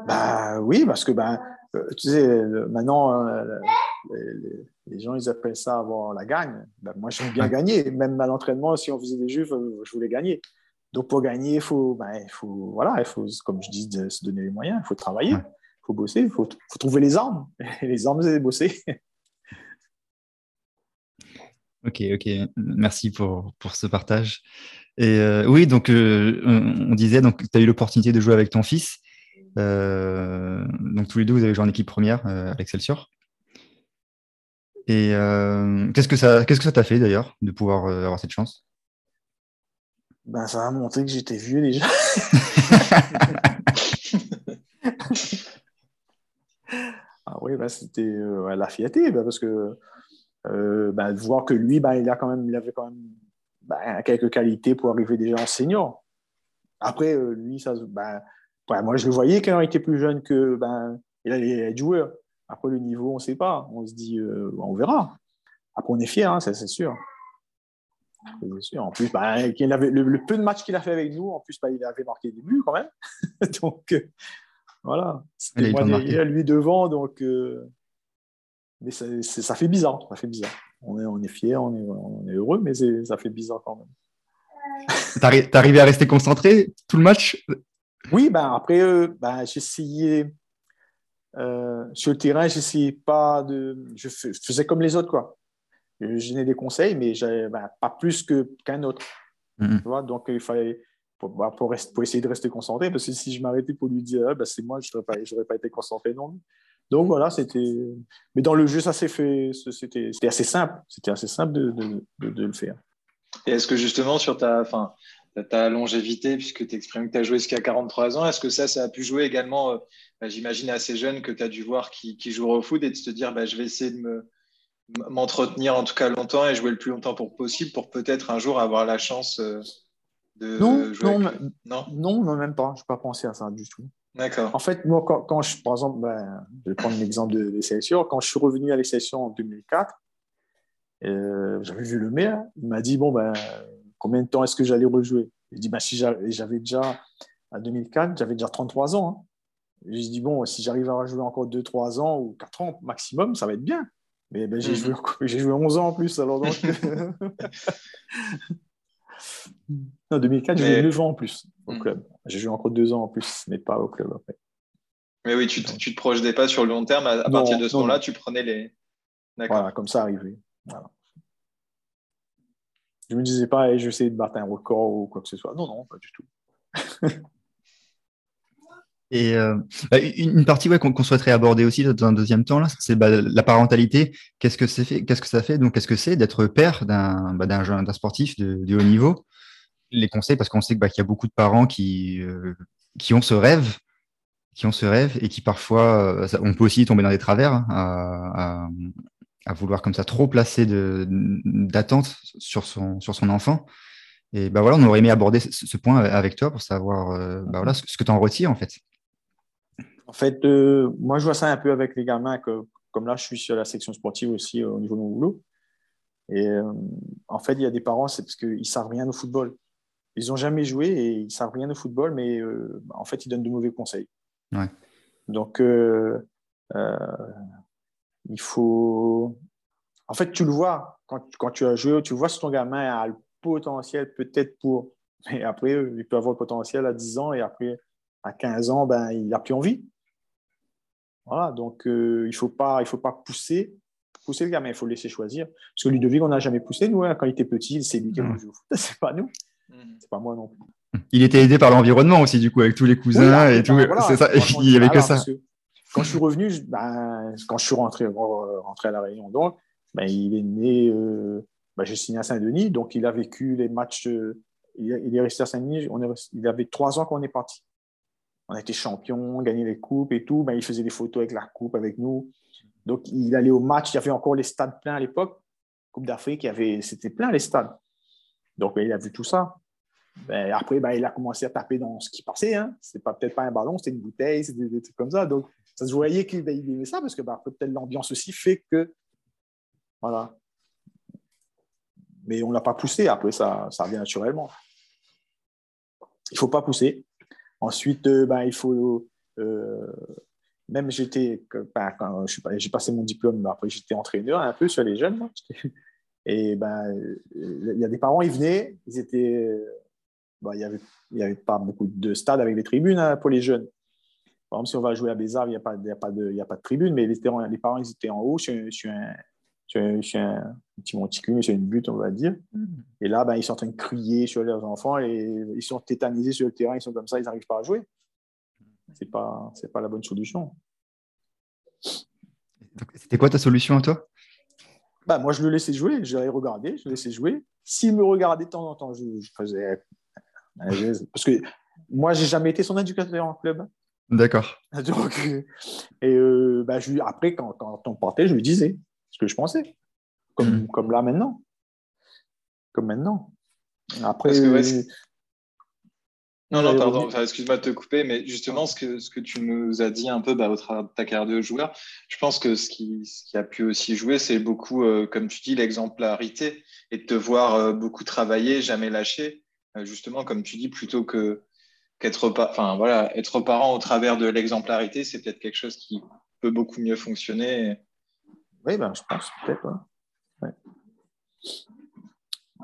Bah, Oui, parce que ben, tu sais, maintenant, euh, les, gens, ils appellent ça avoir la gagne. Ben, moi, j'aime bien gagner. Même à l'entraînement, si on faisait des jeux, je voulais gagner. Donc, pour gagner, il faut, ben, il faut, voilà, il faut, comme je dis, se donner les moyens. Il faut travailler, il faut bosser, il faut, faut, trouver les armes. (laughs) les armes, c'est bosser. (laughs) Ok, ok. Merci pour, pour ce partage. Et euh, oui, donc on, disait, donc tu as eu l'opportunité de jouer avec ton fils. Euh, donc tous les deux, vous avez joué en équipe première euh, à l'Excelsior. Et euh, qu'est-ce que ça, qu'est-ce que ça t'a fait d'ailleurs de pouvoir avoir cette chance? Ben, ça a montré que j'étais vieux déjà. (laughs) ah oui, ben, c'était la fierté, ben, parce que ben, de voir que lui, ben, il, a quand même, il avait quand même quelques qualités pour arriver déjà en senior. Après, lui, ça, moi, je le voyais quand il était plus jeune que ben, il allait être joueur. Après, le niveau, on ne sait pas. On se dit, euh, on verra. Après, on est fiers, hein, c'est sûr. sûr. En plus, ben, avait, le, peu de matchs qu'il a fait avec nous, en plus, ben, il avait marqué des buts quand même. (laughs) donc, euh, voilà. C'était moi derrière, lui devant. Donc, euh, mais ça fait bizarre. Ça fait bizarre. On est, on est fiers, on est, on est heureux, mais ça fait bizarre quand même. T'es arrivé à rester concentré tout le match? Oui, ben après, euh, ben, j'essayais euh, sur le terrain, j'essayais pas de. Je faisais comme les autres, quoi. Je donnais des conseils, mais ben, pas plus qu'un autre. Mm-hmm. Tu vois? Donc, il fallait. Pour, bah, pour, pour, essayer de rester concentré, parce que si je m'arrêtais pour lui dire, ah, ben, c'est moi, je n'aurais pas, pas été concentré non Donc voilà, c'était. Mais dans le jeu, ça s'est fait. C'était assez simple. C'était assez simple de, de, de, le faire. Et est-ce que justement, sur ta. Enfin, ta longévité, puisque tu exprimes que tu as joué jusqu'à 43 ans. Est-ce que ça, ça a pu jouer également, euh, bah, j'imagine, assez jeune que tu as dû voir qui, qui jouent au foot et de te dire, bah, je vais essayer de me, m'entretenir en tout cas longtemps et jouer le plus longtemps pour possible pour peut-être un jour avoir la chance euh, de non, jouer non, non, non, même pas. Je n'ai pas pensé à ça du tout. D'accord. En fait, moi, quand, je, par exemple, ben, je vais prendre l'exemple de l'Excelsior. Quand je suis revenu à l'Excelsior en 2004, euh, j'avais vu le maire. Il m'a dit, bon, ben, combien de temps est-ce que j'allais rejouer? Je dis, bah, si j'avais déjà, en 2004, j'avais déjà 33 ans. Hein. J'ai dit, bon, si j'arrive à rejouer encore 2-3 ans ou 4 ans maximum, ça va être bien. Mais ben, j'ai mhm. joué, joué, 11 ans en plus. Alors donc... (laughs) non, 2004, j'ai joué 9 ans en plus au mhm. club. J'ai joué encore 2 ans en plus, mais pas au club après. Mais oui, tu ne te, projetais pas sur le long terme. À, partir de ce moment-là, tu prenais les. Voilà, comme ça arrivé. Voilà. Je me disais pas, je vais essayer de battre un record ou quoi que ce soit. Non, non, pas du tout. (laughs) Et bah, une partie ouais, qu'on souhaiterait aborder aussi dans un deuxième temps, c'est bah, la parentalité. Qu'est-ce que, que ça fait? Qu'est-ce que c'est d'être père d'un, bah, sportif de, haut niveau? Les conseils, parce qu'on sait qu'il y a beaucoup de parents qui, qui ont ce rêve qui ont ce rêve et qui parfois, euh, on peut aussi tomber dans des travers hein, vouloir comme ça trop placer d'attente sur son, sur son enfant. Et ben voilà, on aurait aimé aborder ce, point avec toi pour savoir euh, bah voilà, ce, que tu en retires en fait. En fait, euh, moi je vois ça un peu avec les gamins, que, comme là je suis sur la section sportive aussi au niveau de mon boulot. Et en fait, il y a des parents, c'est parce qu'ils savent rien au football. Ils n'ont jamais joué et ils savent rien au football, mais en fait, ils donnent de mauvais conseils. Donc, euh, euh, il faut. En fait, tu le vois quand, quand, tu as joué, tu vois si ton gamin a le potentiel peut-être pour. Mais après, il peut avoir le potentiel à 10 ans et après, à 15 ans, ben, il n'a plus envie. Voilà, donc euh, il ne faut, pas, il faut pas pousser, pousser le gamin, il faut le laisser choisir. Parce que Ludovic, on n'a jamais poussé, nous, hein, quand il était petit, c'est lui qui a joué (laughs) C'est pas nous. Mm. C'est pas moi non plus. Il était aidé par l'environnement aussi, du coup, avec tous les cousins et tout. c'est ça. (laughs) Il n'y avait que ça. Quand je suis revenu, ben, quand je suis rentré, euh, rentré à la Réunion, donc, ben, il est né. Euh, ben, j'ai signé à Saint-Denis, donc il a vécu les matchs. Il, est resté à Saint-Denis. il avait trois ans qu'on est parti. On a été champion, gagné les coupes et tout. Ben, il faisait des photos avec la coupe avec nous. Donc, il allait au match. Il y avait encore les stades pleins à l'époque. Coupe d'Afrique, c'était plein les stades. Donc, ben, il a vu tout ça. Ben, après, ben, il a commencé à taper dans ce qui passait. Hein. C'est pas peut-être pas un ballon, c'était une bouteille, c'était des, trucs comme ça. Donc, ça se voyait qu'il aimait ça parce que ben, peut-être l'ambiance aussi fait que. Voilà. Mais on ne l'a pas poussé. Après, ça, ça vient naturellement. Il ne faut pas pousser. Ensuite, euh, ben, il faut. Euh, même j'étais. quand j'ai passé mon diplôme, après, j'étais entraîneur un peu sur les jeunes. (laughs) Et ben, il y a des parents, ils venaient, ils étaient bah, il n'y avait, avait pas beaucoup de stades avec des tribunes hein, pour les jeunes. Par exemple, si on va jouer à Bézard, il n'y a, pas, a, pas de, y a pas de tribune, mais les, les parents ils étaient en haut sur, un, petit monticule, sur une butte, on va dire. Mm. Et là, ben, ils sont en train de crier sur leurs enfants et ils sont tétanisés sur le terrain, ils sont comme ça, ils n'arrivent pas à jouer. Ce n'est pas, pas la bonne solution. C'était quoi ta solution à toi? Bah, Moi, je le laissais jouer, je l'avais regardé, je le laissais jouer. S'il me regardait de temps en temps, je faisais parce que moi, j'ai jamais été son éducateur en club. D'accord. (laughs) et euh, bah, je après, quand, quand, on partait, je lui disais ce que je pensais. Comme, hmm. comme là maintenant. Comme maintenant. Après. non, non, pardon, excuse-moi de te couper, mais justement, ce que, ce que tu nous as dit un peu bah, au travers de ta carrière de joueur, je pense que ce qui, ce qui a pu aussi jouer, c'est beaucoup, euh, comme tu dis, l'exemplarité et de te voir euh, beaucoup travailler, jamais lâcher. Euh, justement, comme tu dis, plutôt que être parent au travers de l'exemplarité, c'est peut-être quelque chose qui peut beaucoup mieux fonctionner. Oui, ben, je pense peut-être.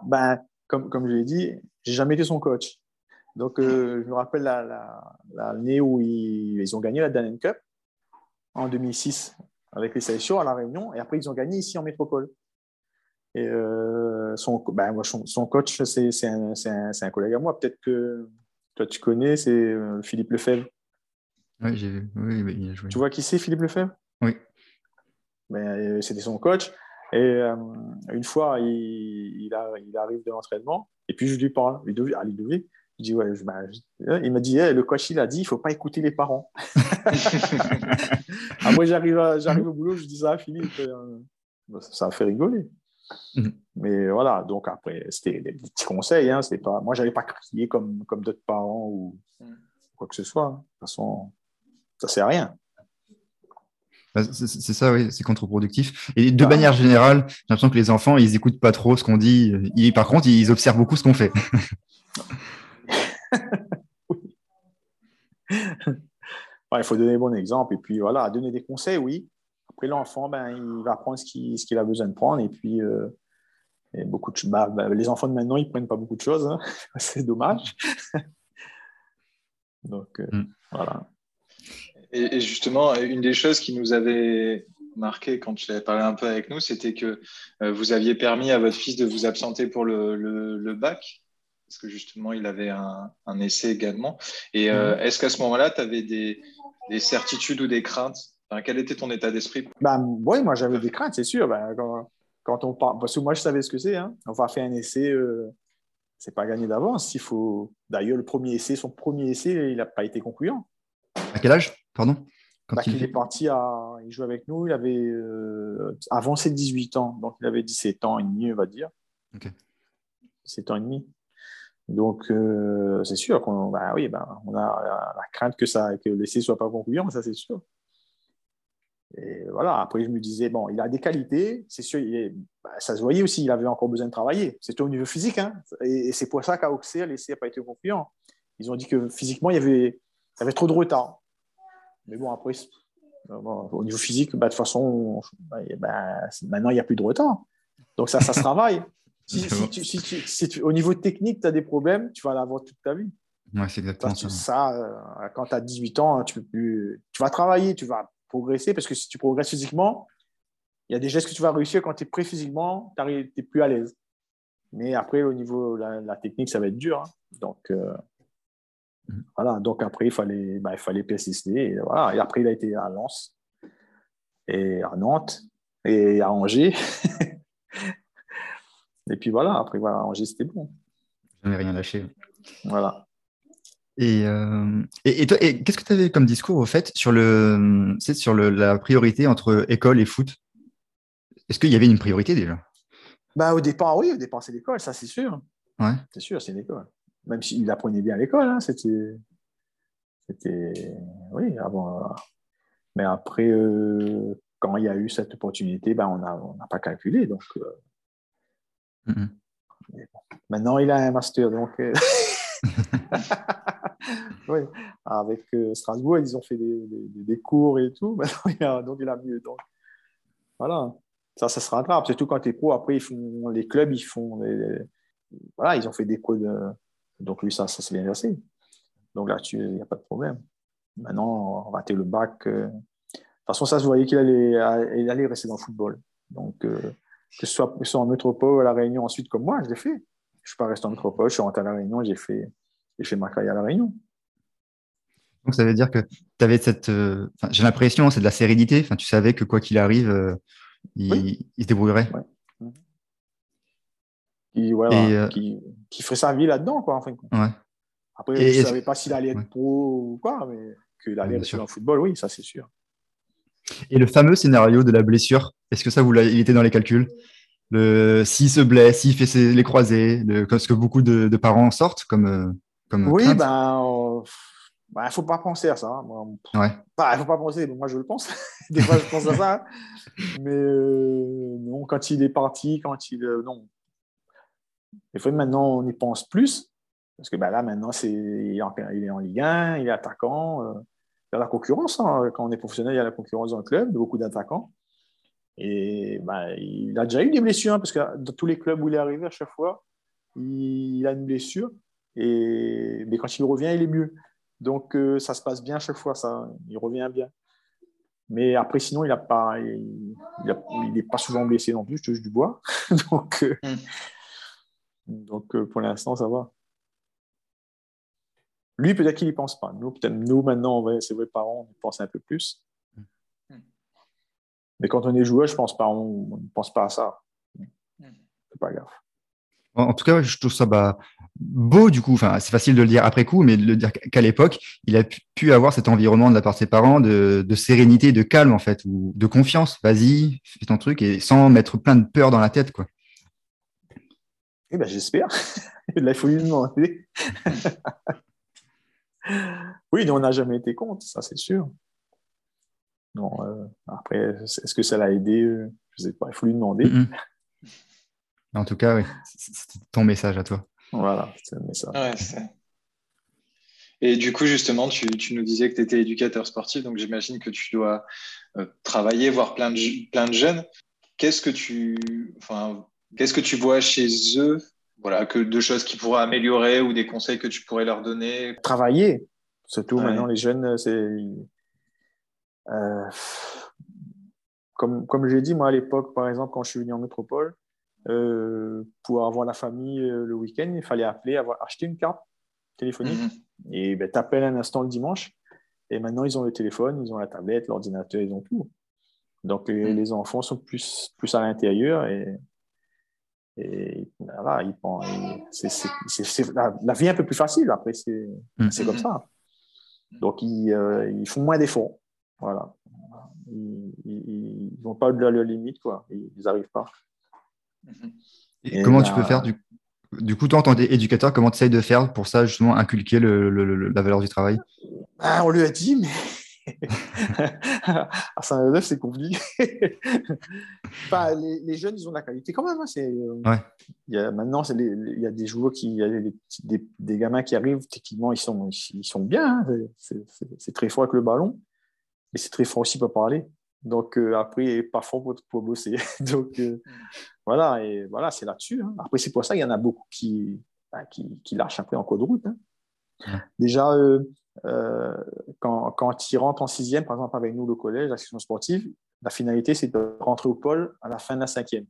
Ben, comme, je l'ai dit, j'ai jamais été son coach. Donc, euh, je me rappelle l'année où ils, ont gagné la Danen Cup en 2006 avec les sélections à La Réunion, et après, ils ont gagné ici en métropole. Et euh, son, ben, son, coach, c'est un, un, collègue à moi. Peut-être que toi, tu connais, c'est euh, Philippe Lefebvre. Oui, j'ai vu. Oui, il a joué. Tu vois qui c'est, Philippe Lefebvre? Oui. Ben, euh, C'était son coach. Et une fois, il, il, a, il arrive de l'entraînement. Et puis, je lui parle. Ludovic, ah, Ludovic. Je dis, ouais, ben, il m'a dit, le coach, il a dit, il ne faut pas écouter les parents. (laughs) Après, j'arrive au boulot, je dis ça à Philippe. ça a fait rigoler. Mhm. Mais voilà, donc après, c'était des petits conseils. Hein, pas, moi, je n'avais pas crié comme, comme d'autres parents ou mhm. quoi que ce soit. De toute façon, ça ne sert à rien. Bah, c'est ça, oui, c'est contre-productif. Et de manière générale, j'ai l'impression que les enfants, ils n'écoutent pas trop ce qu'on dit. par contre, ils observent beaucoup ce qu'on fait. (laughs) il faut donner un bon exemple. Et puis voilà, donner des conseils, oui. Après, l'enfant, ben, il va prendre ce qu'il a besoin de prendre. Et puis, euh, beaucoup de, bah, bah, les enfants de maintenant, ils ne prennent pas beaucoup de choses. Hein. (laughs) C'est dommage. (laughs) Donc, euh, mm. voilà. Et, justement, une des choses qui nous avait marqué quand tu avais parlé un peu avec nous, c'était que euh, vous aviez permis à votre fils de vous absenter pour le, le, bac. parce que justement, il avait un, essai également. Et mhm. est-ce qu'à ce, moment-là, tu avais des, certitudes ou des craintes Quel était ton état d'esprit bah, Oui, moi, j'avais des craintes, c'est sûr. Ben, quand, on parle, parce que moi, je savais ce que c'est. Hein. On va faire un essai, c'est pas gagné d'avance. Il faut. D'ailleurs, le premier essai, son premier essai, il n'a pas été concluant. À quel âge Pardon bah, il... est parti à. Il jouait avec nous, il avait euh, avancé 18 ans, donc il avait 17 ans et demi, on va dire. Ok. 17 ans et demi. Donc, euh, c'est sûr qu'on bah, oui, bah, on a la, crainte que, ça, que l'essai ne soit pas concluant, ça c'est sûr. Et voilà, après je me disais, bon, il a des qualités, c'est sûr, bah, ça se voyait aussi, il avait encore besoin de travailler. C'était au niveau physique, hein, et, c'est pour ça qu'à Auxerre, l'essai n'a pas été concluant. Ils ont dit que physiquement, il y avait, il y avait trop de retard. Mais bon, après, au niveau physique, bah, de toute façon, bah, maintenant, il n'y a plus de retard. Donc, ça, ça se travaille. (laughs) Si, au niveau technique, tu as des problèmes, tu vas l'avoir toute ta vie. Ouais, c'est exactement ça. ça euh, quand tu as 18 ans, tu, peux plus, tu vas travailler, tu vas progresser, parce que si tu progresses physiquement, il y a des gestes que tu vas réussir quand tu es prêt physiquement, tu n'es plus à l'aise. Mais après, au niveau de la, technique, ça va être dur. Hein. Donc, euh, voilà, donc après, il fallait, bah, il fallait persister. Et, voilà. et après, il a été à Lens, et à Nantes, et à Angers. (laughs) et puis voilà, après, voilà, Angers, c'était bon. Jamais rien lâché. Voilà. Et, euh, et, toi, qu'est-ce que tu avais comme discours au fait sur, le, sur le, la priorité entre école et foot? Est-ce qu'il y avait une priorité déjà? Bah, Au départ, oui, au départ, c'est l'école, ça c'est sûr. Ouais. C'est sûr, c'est l'école même s'il apprenait bien à l'école, hein, c'était, c'était, oui, avant. Euh, mais après, euh, quand il y a eu cette opportunité, ben, on n'a on pas calculé. Donc, euh. Maintenant, il a un master, donc. (laughs) (laughs) (laughs) avec Strasbourg, ils ont fait des, des, cours et tout. (laughs) Donc, il a mieux. Donc, voilà, ça, ça se rattrape. Surtout quand tu es pro, après, ils font, les clubs, ils font. voilà, ils ont fait des cours de donc, lui, ça, ça s'est bien passé. Donc là-dessus, il n'y a pas de problème. Maintenant, rater le bac. Euh, de toute façon, ça se voyait qu'il allait, il allait rester dans le football. Donc, euh, que, ce soit, que, en métropole, à La Réunion, ensuite, comme moi, je l'ai fait. Je ne suis pas resté en métropole, je suis rentré à La Réunion, j'ai fait, fait ma carrière à La Réunion. Donc, ça veut dire que tu avais cette. Euh, j'ai l'impression, c'est de la sérénité. Enfin, tu savais que quoi qu'il arrive, il, il, se débrouillerait. Euh, qui, qui, ferait sa vie là-dedans, quoi, en fin de compte. Après, je ne savais pas s'il allait être pro ou quoi, mais qu'il allait rester dans le football, oui, ça c'est sûr. Et le fameux scénario de la blessure, est-ce que ça, vous il était dans les calculs? Le, S'il se blesse, s'il fait les croisés, le, ce que beaucoup de, parents sortent comme, euh, comme Oui, ben, il ne faut pas penser à ça. Hein, moi, ouais. il ne faut pas penser, moi je le pense. (laughs) Des fois, je pense à ça. Hein. Mais euh, non, quand il est parti, quand il. non, des fois, maintenant, on y pense plus. Parce que ben là, maintenant, c'est, il, est en, Ligue 1, il est attaquant. Euh, il y a la concurrence. Hein. Quand on est professionnel, il y a la concurrence dans le club, beaucoup d'attaquants. Et ben, il a déjà eu des blessures, hein, parce que dans tous les clubs où il est arrivé, à chaque fois, il a une blessure. Et... Mais quand il revient, il est mieux. Donc, euh, ça se passe bien à chaque fois, ça. il revient bien. Mais après, sinon, il n'est pas, il, il, pas souvent blessé non plus, je touche du bois. Donc, euh, mm. Donc, euh, pour l'instant, ça va. Lui, peut-être qu'il n'y pense pas. Nous, peut-être nous, maintenant, c'est vrai, parents, on y pense un peu plus. Hmm. Mais quand on est joueur, je pense pas, on ne pense pas à ça. Hmm. C'est pas grave. En tout cas, je trouve ça bah, beau du coup. Enfin, c'est facile de le dire après coup, mais de le dire qu'à l'époque, il a pu avoir cet environnement de la part de ses parents de, de sérénité, de calme en fait, ou de confiance. Vas-y, fais ton truc et sans mettre plein de peur dans la tête, quoi. Eh ben, j'espère. (laughs) Là, il faut lui demander. (laughs) oui, on n'a jamais été contre, ça c'est sûr. Non, euh, après, est-ce que ça l'a aidé? Je sais pas, il faut lui demander. En tout cas, oui, c'est ton message à toi. Voilà, c'est le message. et du coup, justement, tu, nous disais que tu étais éducateur sportif, donc j'imagine que tu dois euh, travailler, voir plein de, plein de jeunes. Qu'est-ce que tu, enfin, Qu'est-ce que tu vois chez eux voilà, que de choses qui pourraient améliorer ou des conseils que tu pourrais leur donner? Travailler. Surtout maintenant, les jeunes, c'est. Euh, comme, comme j'ai dit, moi, à l'époque, par exemple, quand je suis venu en métropole, euh, pour avoir la famille euh, le week-end, il fallait appeler, avoir acheté une carte téléphonique. Mhm. Et ben, tu appelles un instant le dimanche. Et maintenant, ils ont le téléphone, ils ont la tablette, l'ordinateur, ils ont tout. Donc, les, Mhm. les enfants sont plus, plus à l'intérieur et, et voilà, ils, c'est la, la vie est un peu plus facile. Après, c'est c'est comme ça. Donc, ils, euh, ils font moins d'efforts. Voilà. Ils ne vont pas au-delà de leur limite, quoi. Ils n'arrivent pas. Mhm. Et Et comment là- tu peux faire du, du coup, toi, en tant qu'éducateur, comment tu essayes de faire pour ça, justement, inculquer le- le- le- la valeur du travail? Ah, on lui a dit, mais (laughs) à Saint-Joseph, c'est compliqué. Enfin, (laughs) les, les jeunes, ils ont de la qualité quand même. hein. C'est, euh, Ouais. il y a, maintenant, il y a des joueurs qui, il y a des, petits- des, des gamins qui arrivent, techniquement, ils sont, ils sont bien. hein. C'est, c'est- c'est très fort avec le ballon, mais c'est très fort aussi pour parler. Donc, euh, après, pas fort pour, pour bosser. (laughs) Donc, euh, voilà, et voilà, c'est là-dessus. hein. Après, c'est pour ça qu'il y en a beaucoup qui, ben, qui, qui lâchent après en cours de route. hein. Déjà, euh, euh, quand, quand ils rentrent en sixième, par exemple avec nous, le collège, la section sportive, la finalité, c'est de rentrer au pôle à la fin de la cinquième.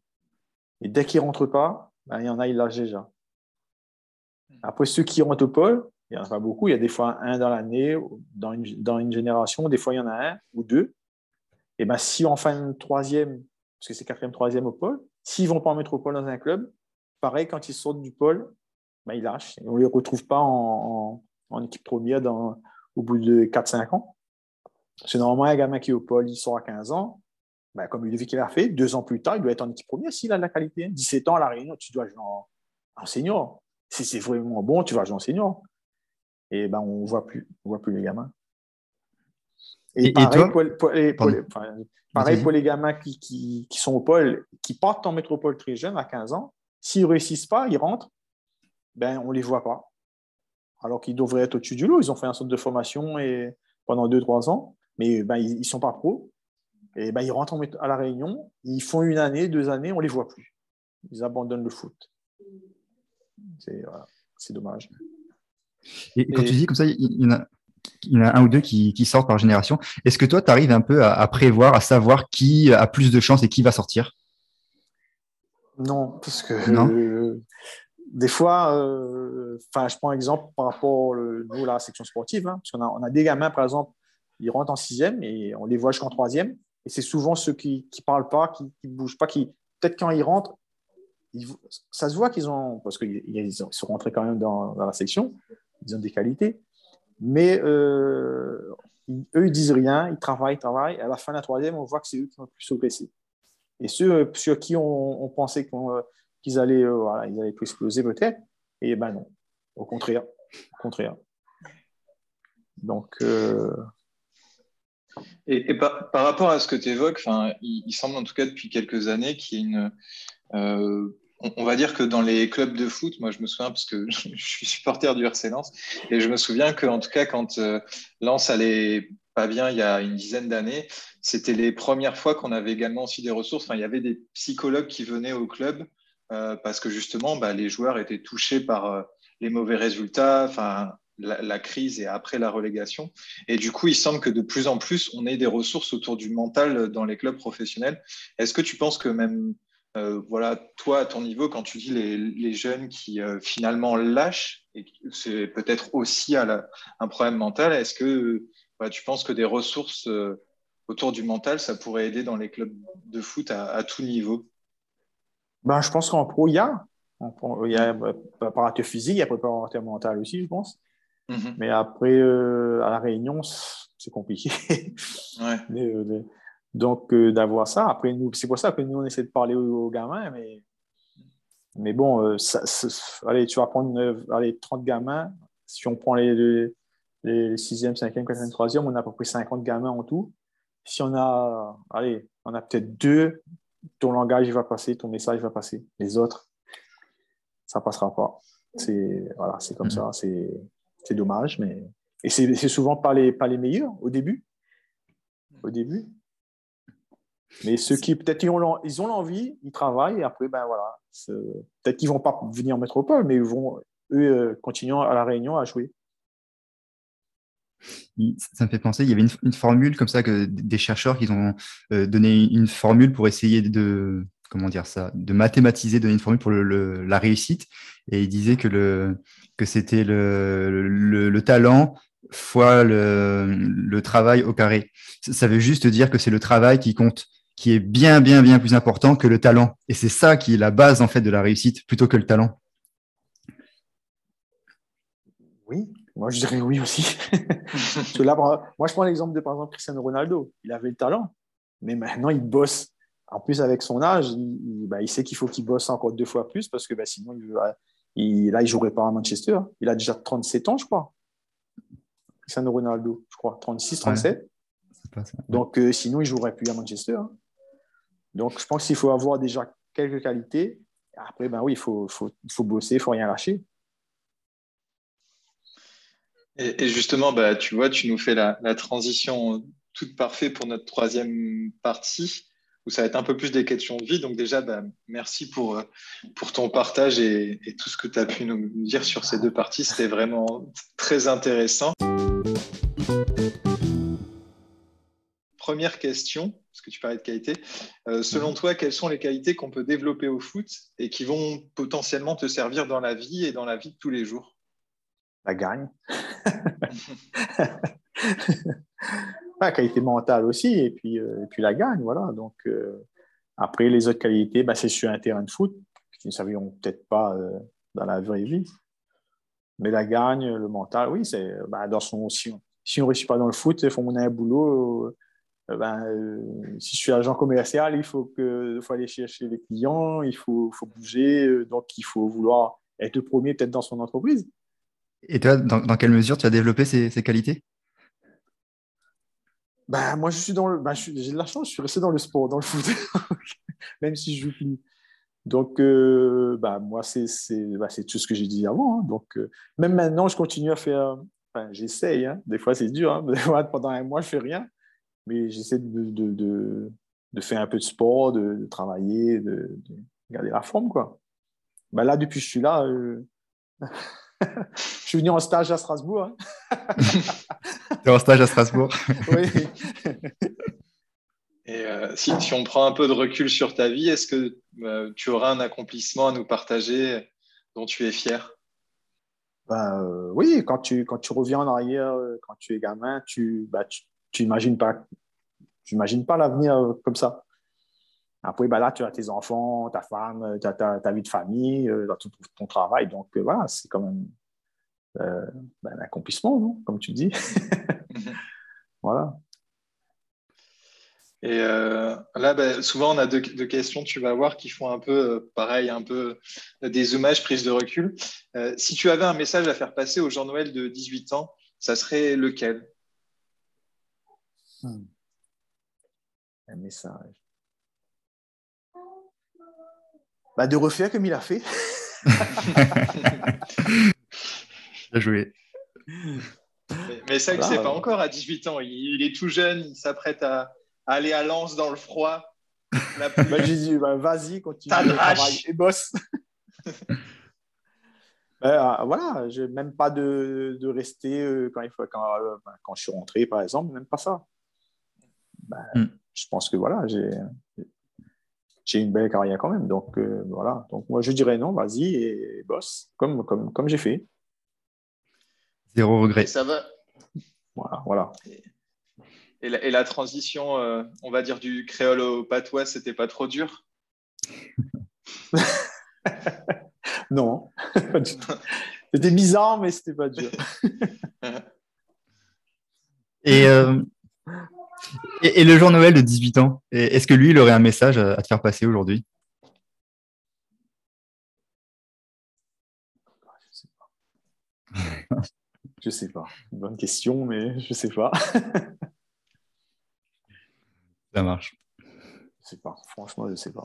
Et dès qu'ils ne rentrent pas, ben, il y en a, ils lâchent déjà. Après, ceux qui rentrent au pôle, il n'y en a pas beaucoup. Il y a des fois un dans l'année, dans une, dans une génération, des fois il y en a un ou deux. Et ben, si en fin de troisième, parce que c'est quatrième, troisième au pôle, s'ils ne vont pas en métropole dans un club, pareil, quand ils sortent du pôle, ben, ils lâchent. Et on ne les retrouve pas en, équipe première au bout de 4-5 ans. C'est normalement un gamin qui est au pôle, il sort à 15 ans. Ben, comme Ludovic l'a fait, deux ans plus tard, il doit être en équipe première s'il a de la qualité. 17 ans à La Réunion, tu dois jouer en, en senior. Si c'est vraiment bon, tu vas jouer en senior. Et ben, on ne voit plus, on voit plus les gamins. Et- et pareil, pour, pour les, pour Pardon. les- enfin, pareil Vas-y. pour les gamins qui, qui, qui sont au pôle, qui partent en métropole très jeunes, à 15 ans. S'ils ne réussissent pas, ils rentrent, ben, on ne les voit pas. Alors qu'ils devraient être au-dessus du lot. Ils ont fait un centre de formation et, pendant 2-3 ans, mais ben, ils ne sont pas pros. Et ben, ils rentrent à la Réunion, ils font une année, deux années, on ne les voit plus. Ils abandonnent le foot. C'est voilà, dommage. Et quand Et- tu dis comme ça, il y en a, il y en a un ou deux qui, qui sortent par génération. Est-ce que toi, tu arrives un peu à, à prévoir, à savoir qui a plus de chances et qui va sortir? Non, parce que Non? euh, des fois, euh, je prends un exemple par rapport euh, nous, la section sportive, hein, parce qu'on a, on a des gamins, par exemple, ils rentrent en sixième et on les voit jusqu'en troisième. Et c'est souvent ceux qui ne parlent pas, qui ne bougent pas, qui peut-être quand ils rentrent, ils- ça se voit qu'ils ont, parce qu'ils ils ont- ils sont rentrés quand même dans, dans la section, ils ont des qualités, mais euh, ils- eux, ils disent rien, ils travaillent, ils travaillent. À la fin de la troisième, on voit que c'est eux qui ont le plus progressé. Et ceux euh, sur qui on, on pensait euh, qu'ils allaient, euh, voilà, ils allaient plus exploser peut-être, et ben non, au contraire, au contraire. Donc, euh, Et, par, rapport à ce que tu évoques, il, il semble en tout cas depuis quelques années qu'il y ait une. On, va dire que dans les clubs de foot, moi je me souviens parce que (laughs) je, suis supporter du RC Lens, et je me souviens qu'en tout cas quand euh, Lens allait pas bien il y a une dizaine d'années, c'était les premières fois qu'on avait également aussi des ressources. Enfin, il y avait des psychologues qui venaient au club euh, parce que justement bah, les joueurs étaient touchés par euh, les mauvais résultats. Enfin, la, la, crise et après la relégation. Et du coup, il semble que de plus en plus, on ait des ressources autour du mental dans les clubs professionnels. Est-ce que tu penses que même, euh, voilà, toi, à ton niveau, quand tu dis les, les jeunes qui euh, finalement lâchent, et c'est peut-être aussi à la, un problème mental, est-ce que bah, tu penses que des ressources euh, autour du mental, ça pourrait aider dans les clubs de foot à, à tout niveau? Ben, Je pense qu'en pro, il y a. Il y a préparateur physique, il y a préparateur mental aussi, je pense. Mmh. Mais après, à la Réunion, c'est compliqué. ouais. (laughs) donc, euh, d'avoir ça. Après, nous, c'est pour ça que nous, on essaie de parler aux, aux gamins. Mais, mais bon, euh, ça, ça, allez, tu vas prendre allez, 30 gamins. Si on prend les, les, les 6e, 5e, 4e, 3e, on a à peu près 50 gamins en tout. Si on a, allez, on a peut-être deux, ton langage va passer, ton message va passer. Les autres, ça passera pas. C'est voilà, c'est comme mmh. ça. C'est c'est dommage, mais et c'est souvent pas les, pas les meilleurs au début. Au début. Mais ceux qui peut-être ils ont ils l'envie, ils travaillent et après ben voilà, peut-être qu'ils vont pas venir en métropole, mais ils vont eux euh, continuer à la Réunion à jouer. Ça me fait penser, il y avait une, une formule comme ça que des chercheurs qui ont euh, donné une formule pour essayer de comment dire ça, de mathématiser, donner une formule pour la réussite. Et il disait que, le, que c'était le, le, talent fois le, travail au carré. Ça veut juste dire que c'est le travail qui compte, qui est bien, bien, bien plus important que le talent. Et c'est ça qui est la base en fait de la réussite plutôt que le talent. Oui, moi je dirais oui aussi. (laughs) moi je prends l'exemple de par exemple Cristiano Ronaldo. Il avait le talent, mais maintenant il bosse. En plus, avec son âge, il, bah, sait qu'il faut qu'il bosse encore deux fois plus parce que bah, sinon, il, là, il ne jouerait pas à Manchester. Il a déjà 37 ans, je crois. Cristiano Ronaldo, je crois, 36, 37. Donc, euh, sinon, il ne jouerait plus à Manchester. Donc, je pense qu'il faut avoir déjà quelques qualités. Après, ben oui, il faut, faut, faut bosser, il ne faut rien lâcher. Et, justement, bah, tu vois, tu nous fais la, transition toute parfaite pour notre troisième partie, où ça va être un peu plus des questions de vie. Donc déjà, bah, merci pour, pour ton partage et, et tout ce que tu as pu nous dire sur ces deux parties. C'était vraiment très intéressant. Première question, parce que tu parlais de qualité. Euh, selon mhm. toi, quelles sont les qualités qu'on peut développer au foot et qui vont potentiellement te servir dans la vie et dans la vie de tous les jours? La gagne. (laughs) (laughs) la qualité mentale aussi, et puis, euh, et puis la gagne, voilà. Donc, euh, après, les autres qualités, bah, c'est sur un terrain de foot, qui ne serviront peut-être pas dans la vraie vie. Mais la gagne, le mental, oui, c'est bah, dans son. Si on ne réussit pas dans le foot, il faut monter un boulot ben, euh, si je suis agent commercial, il faut, que, faut aller chercher les clients, il faut, faut bouger, euh, donc il faut vouloir être le premier peut-être dans son entreprise. Et toi, dans, dans, quelle mesure tu as développé ces, ces qualités? Ben, Moi, je suis dans le, ben, j'ai de la chance, je suis resté dans le sport, dans le foot, (laughs) même si je joue plus. Donc, ben, moi, c'est, c'est, ben, c'est tout ce que j'ai dit avant. Hein. Donc, même maintenant, je continue à faire, enfin, j'essaye, hein. des fois c'est dur, hein. (laughs) pendant un mois, je fais rien mais j'essaie de, de, de, faire un peu de sport, de, travailler, de, garder la forme. Quoi. Ben là, depuis que je suis là, euh, (laughs) je suis venu en stage à Strasbourg. Hein. (laughs) tu es en stage à Strasbourg (laughs) Oui. Et euh, si, si, on prend un peu de recul sur ta vie, est-ce que euh, tu auras un accomplissement à nous partager dont tu es fier? Ben, Oui, quand tu, quand tu reviens en arrière, quand tu es gamin, tu, bah, tu, tu n'imagines pas, pas l'avenir euh, comme ça. Après, bah là, tu as tes enfants, ta femme, tu as ta, vie de famille, euh, ton, travail. Donc, euh, voilà, c'est quand même bah, un accomplissement, non comme tu dis. (laughs) voilà. Et là, bah, souvent, on a deux, questions, tu vas voir, qui font un peu, pareil, un peu des hommages, prises de recul. si tu avais un message à faire passer au Jean-Noël de 18 ans, ça serait lequel? Hmm. Un message. Bah, de refaire comme il a fait. (laughs) Bien joué. Mais, ça, voilà. c'est pas encore à 18 ans. Il, est tout jeune, il s'apprête à, aller à Lens dans le froid. bah, J'ai dit, bah, vas-y, continue le travail et bosse. (laughs) Euh, voilà, je, même pas de, de rester euh, quand, il faut, quand, euh, quand je suis rentré, par exemple, même pas ça. Ben, hmm. je pense que voilà, j'ai j'ai une belle carrière quand même. Donc euh, voilà. Donc moi je dirais non, vas-y et bosse comme comme comme j'ai fait. Zéro regret. ça va. Voilà, voilà. Et, la, et la, transition, euh, on va dire du créole au patois, c'était pas trop dur? (laughs) Non. (laughs) c'était bizarre, mais c'était pas dur. (laughs) et euh, et, le jour Noël de 18 ans, est-ce que lui, il aurait un message à, te faire passer aujourd'hui? Je sais pas. Bonne question, mais je sais pas. Ça marche. Je sais pas. Franchement, je sais pas.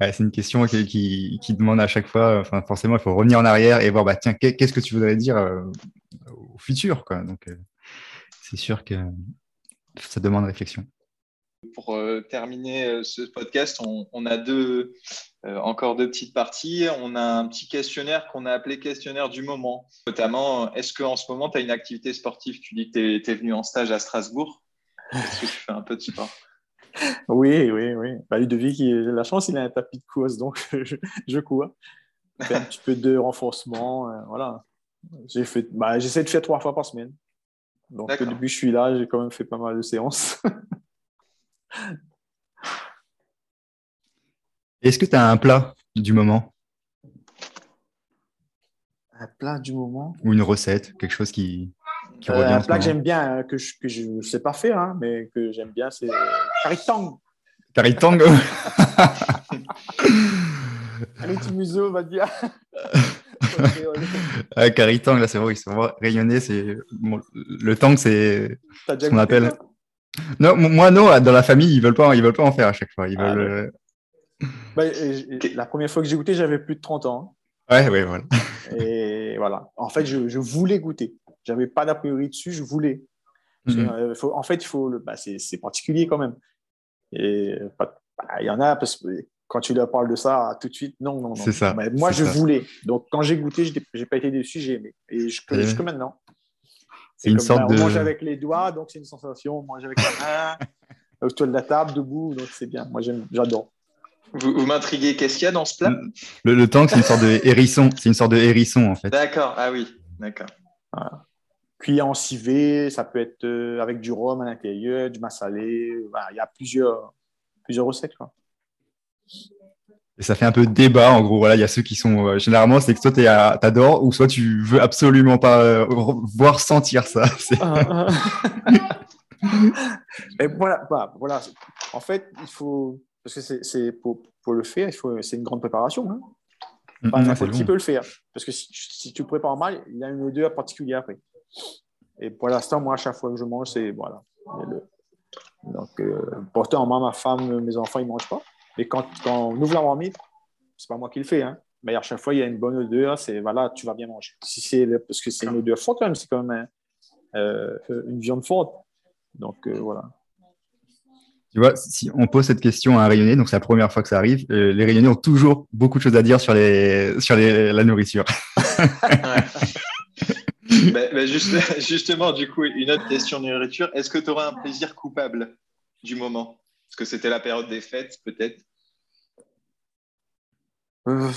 c'est une question qui, demande à chaque fois, enfin, forcément, il faut revenir en arrière et voir, bah, tiens, qu'est-ce que tu voudrais dire euh, au futur quoi. Donc, euh, c'est sûr que ça demande réflexion. Pour euh, terminer euh, ce podcast, on, a deux, euh, encore deux petites parties. On a un petit questionnaire qu'on a appelé questionnaire du moment. Notamment, est-ce qu'en ce moment, tu as une activité sportive? Tu dis que tu es, venu en stage à Strasbourg. Est-ce que tu fais un peu de sport? (laughs) Oui, oui, oui. Bah, Ludovic, il- la chance, il a un tapis de course, donc (laughs) je, je cours. Je fais un petit peu de renforcement. euh, voilà. J'ai fait, bah, j'essaie de faire trois fois par semaine. Donc, D'accord. depuis que je suis là, j'ai quand même fait pas mal de séances. (laughs) Est-ce que tu as un plat du moment? Un plat du moment? ou une recette, quelque chose qui, qui Euh, revient en un plat que moment? j'aime bien, hein, que je que je ne sais pas faire, hein, mais que j'aime bien, c'est curry tang. Curry tango (laughs) Allez, tu museau, va dire. (laughs) Ah, Curry tang, là, c'est vrai, ils sont vraiment rayonnés. C'est... bon, le tang, c'est T'as Ce qu'on appelle- Non, moi, non, dans la famille, ils veulent pas, ils veulent pas en faire à chaque fois. Ils Ah, veulent. Bah, et- et La première fois que j'ai goûté, j'avais plus de 30 ans. euh, Ouais, ouais, voilà. Et voilà. En fait, je, je voulais goûter. J'avais pas d'a priori dessus, je voulais. Mhm. euh, faut- en fait, il faut le- bah, c'est, c'est particulier quand même. Et pas- bah, il y en a parce que quand tu leur parles de ça tout de suite, non, non, non. C'est ça, Mais moi, je ça. voulais. Donc, quand j'ai goûté, j'ai, j'ai pas été déçu, j'ai aimé. Et jusque, Et- jusque maintenant. C'est une comme, sorte de. On mange avec les doigts, donc c'est une sensation. On mange avec la main, (laughs) autour de la table, debout, donc c'est bien. Moi, j'aime, j'adore. Vous, vous m'intriguez. Qu'est-ce qu'il y a dans ce plat? Le, le tang, c'est une sorte de hérisson. C'est une sorte de hérisson, en fait. D'accord. Ah oui. D'accord. Cuit en civet, ça peut être euh, avec du rhum à l'intérieur, du massalé. Voilà, il y a plusieurs, plusieurs recettes. Quoi. Et ça fait un peu débat, en gros. Voilà, il y a ceux qui sont. euh, généralement, c'est que soit t'es à- t'adores, ou soit tu veux absolument pas euh, voir sentir ça. (laughs) C'est- (laughs) Et voilà, bah, voilà. En fait, il faut. Parce que c'est, c'est pour, pour le faire, il faut, c'est une grande préparation. Hein. Mm, c'est n'importe qui long. peut le faire. Parce que si, si tu prépares mal, il y a une odeur particulière après. Et pour l'instant, moi, à chaque fois que je mange, c'est. Voilà. Il le- Donc, euh, pourtant, moi, ma femme, mes enfants, ils ne mangent pas. Et quand, quand on ouvre la marmite, c'est pas moi qui le fais. Hein. Mais à chaque fois, il y a une bonne odeur. C'est voilà, tu vas bien manger. Si c'est, parce que c'est une odeur forte quand même. C'est quand même un- euh, une viande forte. Donc, euh, voilà. Tu vois, si on pose cette question à un rayonné, donc c'est la première fois que ça arrive, euh, les rayonnés ont toujours beaucoup de choses à dire sur, les, sur les, la nourriture. (laughs) Juste- (laughs) justement, du coup, une autre question de nourriture. Est-ce que tu auras un plaisir coupable du moment? Parce que c'était la période des fêtes, peut-être? Euh,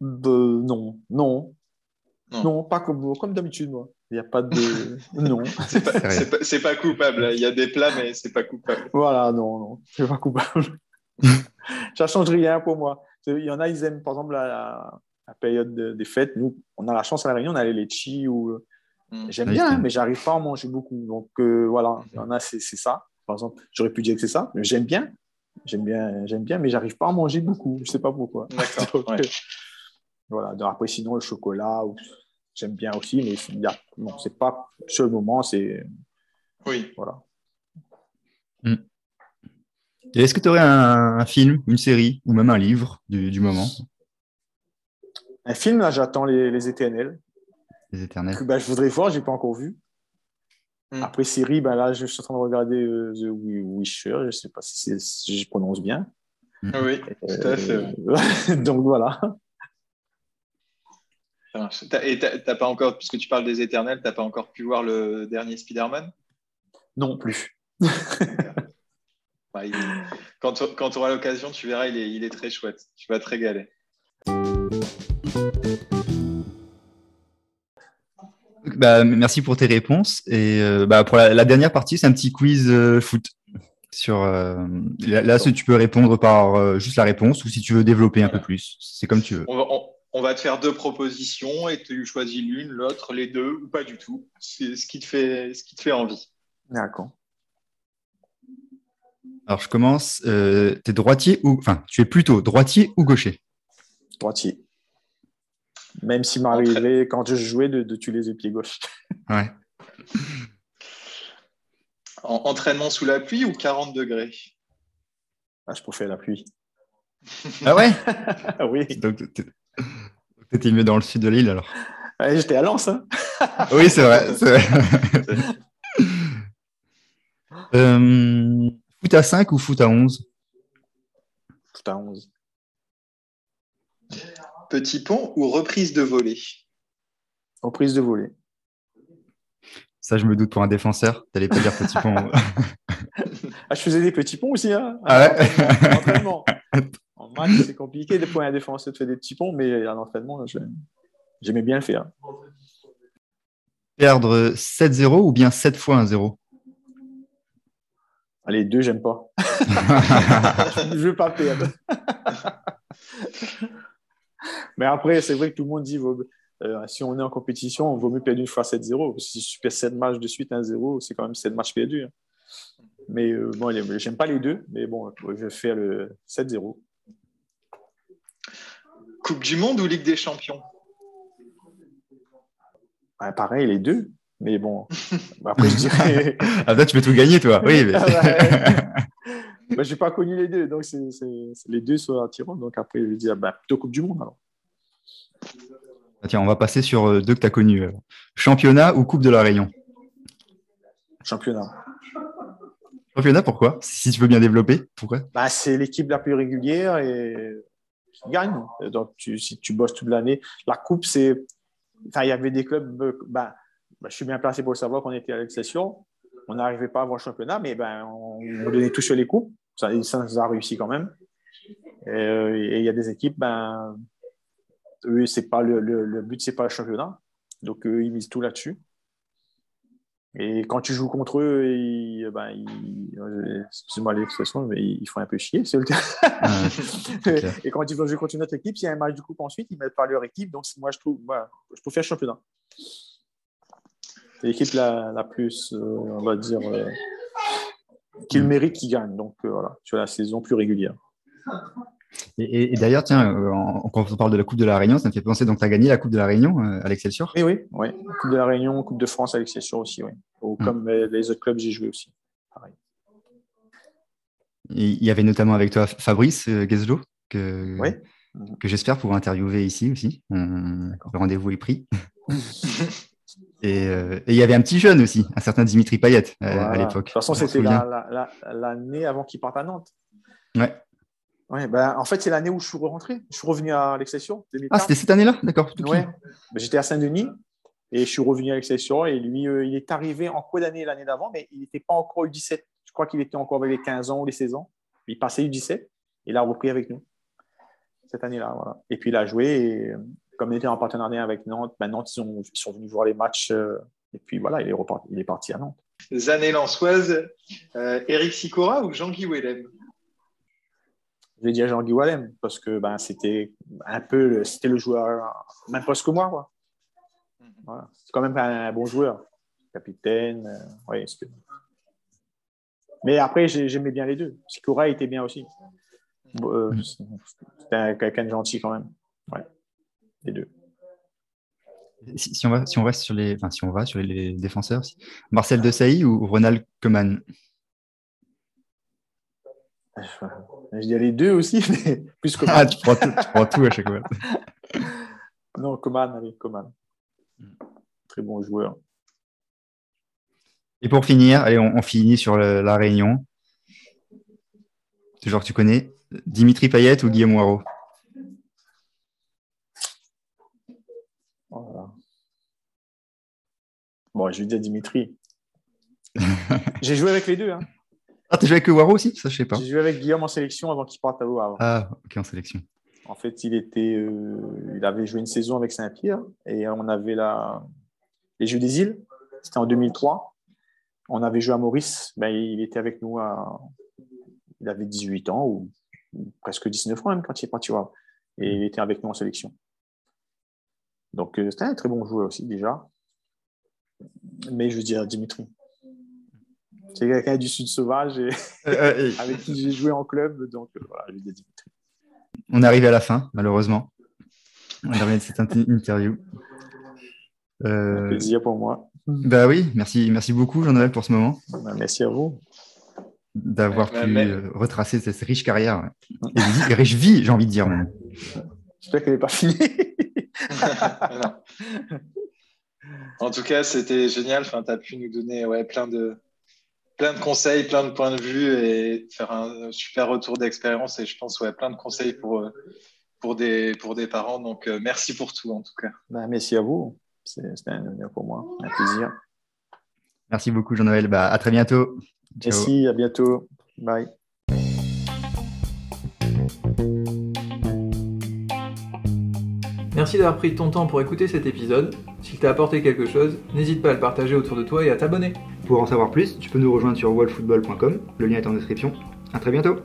non, non, Non. non, pas comme, comme d'habitude, moi. Il n'y a pas de. (laughs) non. C'est pas, pas- pas coupable. Il y a des plats, mais c'est pas coupable. Voilà, non, non, c'est pas coupable. (laughs) Ça change rien pour moi. Il y en a, ils aiment, par exemple, la, période de- des fêtes. Nous, on a la chance à la Réunion, on a les litchis ou. Mm. J'aime Oui, bien, hein, mais j'arrive pas à en manger beaucoup. Donc, euh, voilà, il y en a, c'est ça. Par exemple, j'aurais pu dire que c'est ça, mais j'aime bien. J'aime bien, j'aime bien, mais j'arrive pas à en manger beaucoup. Je sais pas pourquoi. (laughs) D'accord. Donc, ouais. euh, Voilà. Donc, après, sinon, le chocolat, ou- j'aime bien aussi, mais il y a, non, c'est pas sur le moment, c'est Oui. voilà. Et est-ce que tu aurais un, un film, une série, ou même un livre du, du moment, Un film, là, j'attends les, les éternels. Les Éternels Que, ben, je voudrais voir, j'ai pas encore vu. Mm. Après série, ben là, je suis en train de regarder euh, The Wi- Wisher. Je sais pas si, je prononce bien. Oui, tout à fait. Euh, (laughs) Donc voilà. Et t'as pas encore, puisque tu parles des éternels, t'as pas encore pu voir le dernier Spider-Man? Non plus. (laughs) Il- Quand tu auras l'occasion, tu verras, il est, il est très chouette. Tu vas te régaler. Bah, merci pour tes réponses. Et euh, bah, pour la, la dernière partie, c'est un petit quiz euh, foot. Sur, euh, là, là, si tu peux répondre par euh, juste la réponse ou si tu veux développer un peu plus. C'est comme tu veux. On va, on- on va te faire deux propositions et tu choisis l'une, l'autre, les deux ou pas du tout. C'est ce qui te fait, ce qui te fait envie. D'accord. Alors, je commence. Euh, tu es droitier ou. Enfin, tu es plutôt droitier ou gaucher? Droitier. Même s'il m'arrivait, quand je jouais, de, de tuer les pieds gauche. (laughs) Ouais. En- entraînement sous la pluie ou 40 degrés? Ah, je préfère la pluie. Ah ouais? (laughs) Ah oui. Donc, tu étais mieux dans le sud de l'île alors. Ouais, J'étais à Lens. Hein. Oui, c'est vrai. (laughs) vrai. Euh, foot à 5 ou foot à 11 Tout à 11. Petit pont ou reprise de volée? Reprise de volée. Ça, je me doute pour un défenseur. Tu n'allais pas dire petit pont. (laughs) ah, je faisais des petits ponts aussi. Hein, ah ouais? Entraînement. (laughs) En match, c'est compliqué de pour un défenseur de faire des petits ponts, mais à l'entraînement, j'aimais bien le faire. Perdre 7-0 ou bien 7 fois 1-0 Les deux, j'aime pas. (laughs) je ne veux pas perdre. (laughs) mais après, c'est vrai que tout le monde dit euh, si on est en compétition, on vaut mieux perdre une fois 7-0. Si je perds 7 matchs de suite 1-0, c'est quand même 7 matchs perdus. Hein. Mais euh, bon, j'aime pas les deux, mais bon, je vais faire le 7-0. Coupe du Monde ou Ligue des Champions? Pareil, les deux. Mais bon, après, je dirais. (laughs) ah, là, tu peux tout gagner, toi. Oui, (laughs) mais. Je n'ai pas connu les deux, donc c'est, les deux sont attirants. Donc après, je vais dire bah, plutôt Coupe du Monde alors. Ah, tiens, on va passer sur euh, deux que tu as connus. Championnat ou Coupe de la Réunion? Championnat. Championnat, pourquoi? Si tu veux bien développer, pourquoi? Bah, C'est l'équipe la plus régulière et qui gagne. Donc, tu, si tu bosses toute l'année, la Coupe, c'est. Enfin, il y avait des clubs. Euh, bah, bah, je suis bien placé pour le savoir qu'on était à l'exception. On n'arrivait pas à avoir le championnat, mais ben, on donnait tout sur les coupes. Ça, nous a réussi quand même. Euh, et il y a des équipes, ben, eux, c'est pas le, le, le but, c'est pas le championnat. Donc, eux, ils misent tout là-dessus. Et quand tu joues contre eux, ils, ben, excuse-moi l'expression, mais ils font un peu chier le (laughs) et quand ils vont jouer contre une autre équipe, s'il y a un match de coupe ensuite, ils mettent pas leur équipe. Donc, moi, je trouve, voilà, je préfère le championnat. C'est l'équipe la, la, plus, euh, on va dire, euh, qui le mm. mérite qui gagne. Donc, euh, voilà, sur la saison plus régulière. Et, d'ailleurs, tiens, quand on parle de la Coupe de la Réunion, ça me fait penser, donc tu as gagné la Coupe de la Réunion à l'Excelsior Oui, oui, oui. Coupe de la Réunion, Coupe de France à l'Excelsior aussi, oui. Mm. Comme les autres clubs, j'ai joué aussi. Pareil. il y avait notamment avec toi Fabrice Gueslo, que, que j'espère pouvoir interviewer ici aussi. le rendez-vous est pris. (laughs) Euh, et il y avait un petit jeune aussi, un certain Dimitri Payet euh, à l'époque. De toute façon, c'était l'année avant qu'il parte à Nantes. Ouais. Ouais, ben, en fait, c'est l'année où je suis rentré. Je suis revenu à l'Excession. Ah, c'était cette année-là? D'accord. Ouais. Ben, j'étais à Saint-Denis et je suis revenu à l'Excession. Et lui, euh, il est arrivé en quoi d'année l'année d'avant, mais il n'était pas encore U17. Je crois qu'il était encore avec les 15 ans ou les 16 ans. Il passait U17 et il a repris avec nous cette année-là. Voilà. Et puis, il a joué. Et comme il était en partenariat avec Nantes, ben Nantes, ils, sont venus voir les matchs. Euh, et puis voilà, il est, reparti, il est parti à Nantes. Les années lançoises, euh, Eric Sicora ou Jean-Guy Wellem? Je vais dire Jean-Guy Wellem, parce que ben, c'était un peu c'était le joueur, même plus que moi. Quoi. Voilà. C'est quand même un, bon joueur, capitaine. Euh, ouais, Mais après, j'aimais bien les deux. Sicora était bien aussi. Euh, c'était quelqu'un de gentil quand même. Ouais les deux. Si, on va, si on va sur les, enfin, si on va sur les défenseurs, Marcel Desailly ou Ronald Koeman? Je dirais les deux aussi, (laughs) mais plus Koeman. Ah, tu prends tout, tu prends tout à chaque fois. (laughs) non, Koeman, allez, Koeman. Très bon joueur. Et pour finir, allez, on, finit sur la Réunion. Toujours que tu connais, Dimitri Payet ou Guillaume Waro Bon, je vais dire Dimitri. (laughs) J'ai joué avec les deux. Hein. Ah, t'as joué avec Waro aussi? Ça, je sais pas. J'ai joué avec Guillaume en sélection avant qu'il parte à Waro. Ah, ok, en sélection. En fait, il, était, euh, il avait joué une saison avec Saint-Pierre et on avait la... les Jeux des îles. C'était en 2003. On avait joué à Maurice. Ben, il était avec nous à. Il avait 18 ans ou, presque 19 ans même quand il est parti. Waro. Et il était avec nous en sélection. Donc, euh, c'était un très bon joueur aussi déjà mais je veux dire Dimitri. C'est quelqu'un du Sud sauvage et euh, euh, (laughs) avec qui j'ai joué en club, donc euh, voilà, je veux dire Dimitri. On est arrivé à la fin, malheureusement. On de cette interview. Un plaisir pour moi. Bah oui, merci, merci beaucoup Jean-Noël pour ce moment. Bah, merci à vous d'avoir pu retracer cette riche carrière et, riche vie, j'ai envie de dire. J'espère qu'elle n'est pas finie. (laughs) En tout cas, c'était génial. Enfin, tu as pu nous donner ouais, plein, de, plein de conseils, plein de points de vue et faire un super retour d'expérience. Et je pense, ouais, plein de conseils pour, euh, pour, des, pour des parents. Donc, euh, merci pour tout, en tout cas. Ben, merci à vous. C'était un honneur pour moi, un plaisir. Merci beaucoup, Jean-Noël. Bah, à très bientôt. Ciao. Merci, à bientôt. Bye. Merci d'avoir pris ton temps pour écouter cet épisode. S'il t'a apporté quelque chose, n'hésite pas à le partager autour de toi et à t'abonner. Pour en savoir plus, tu peux nous rejoindre sur wallfootball.com, le lien est en description. À très bientôt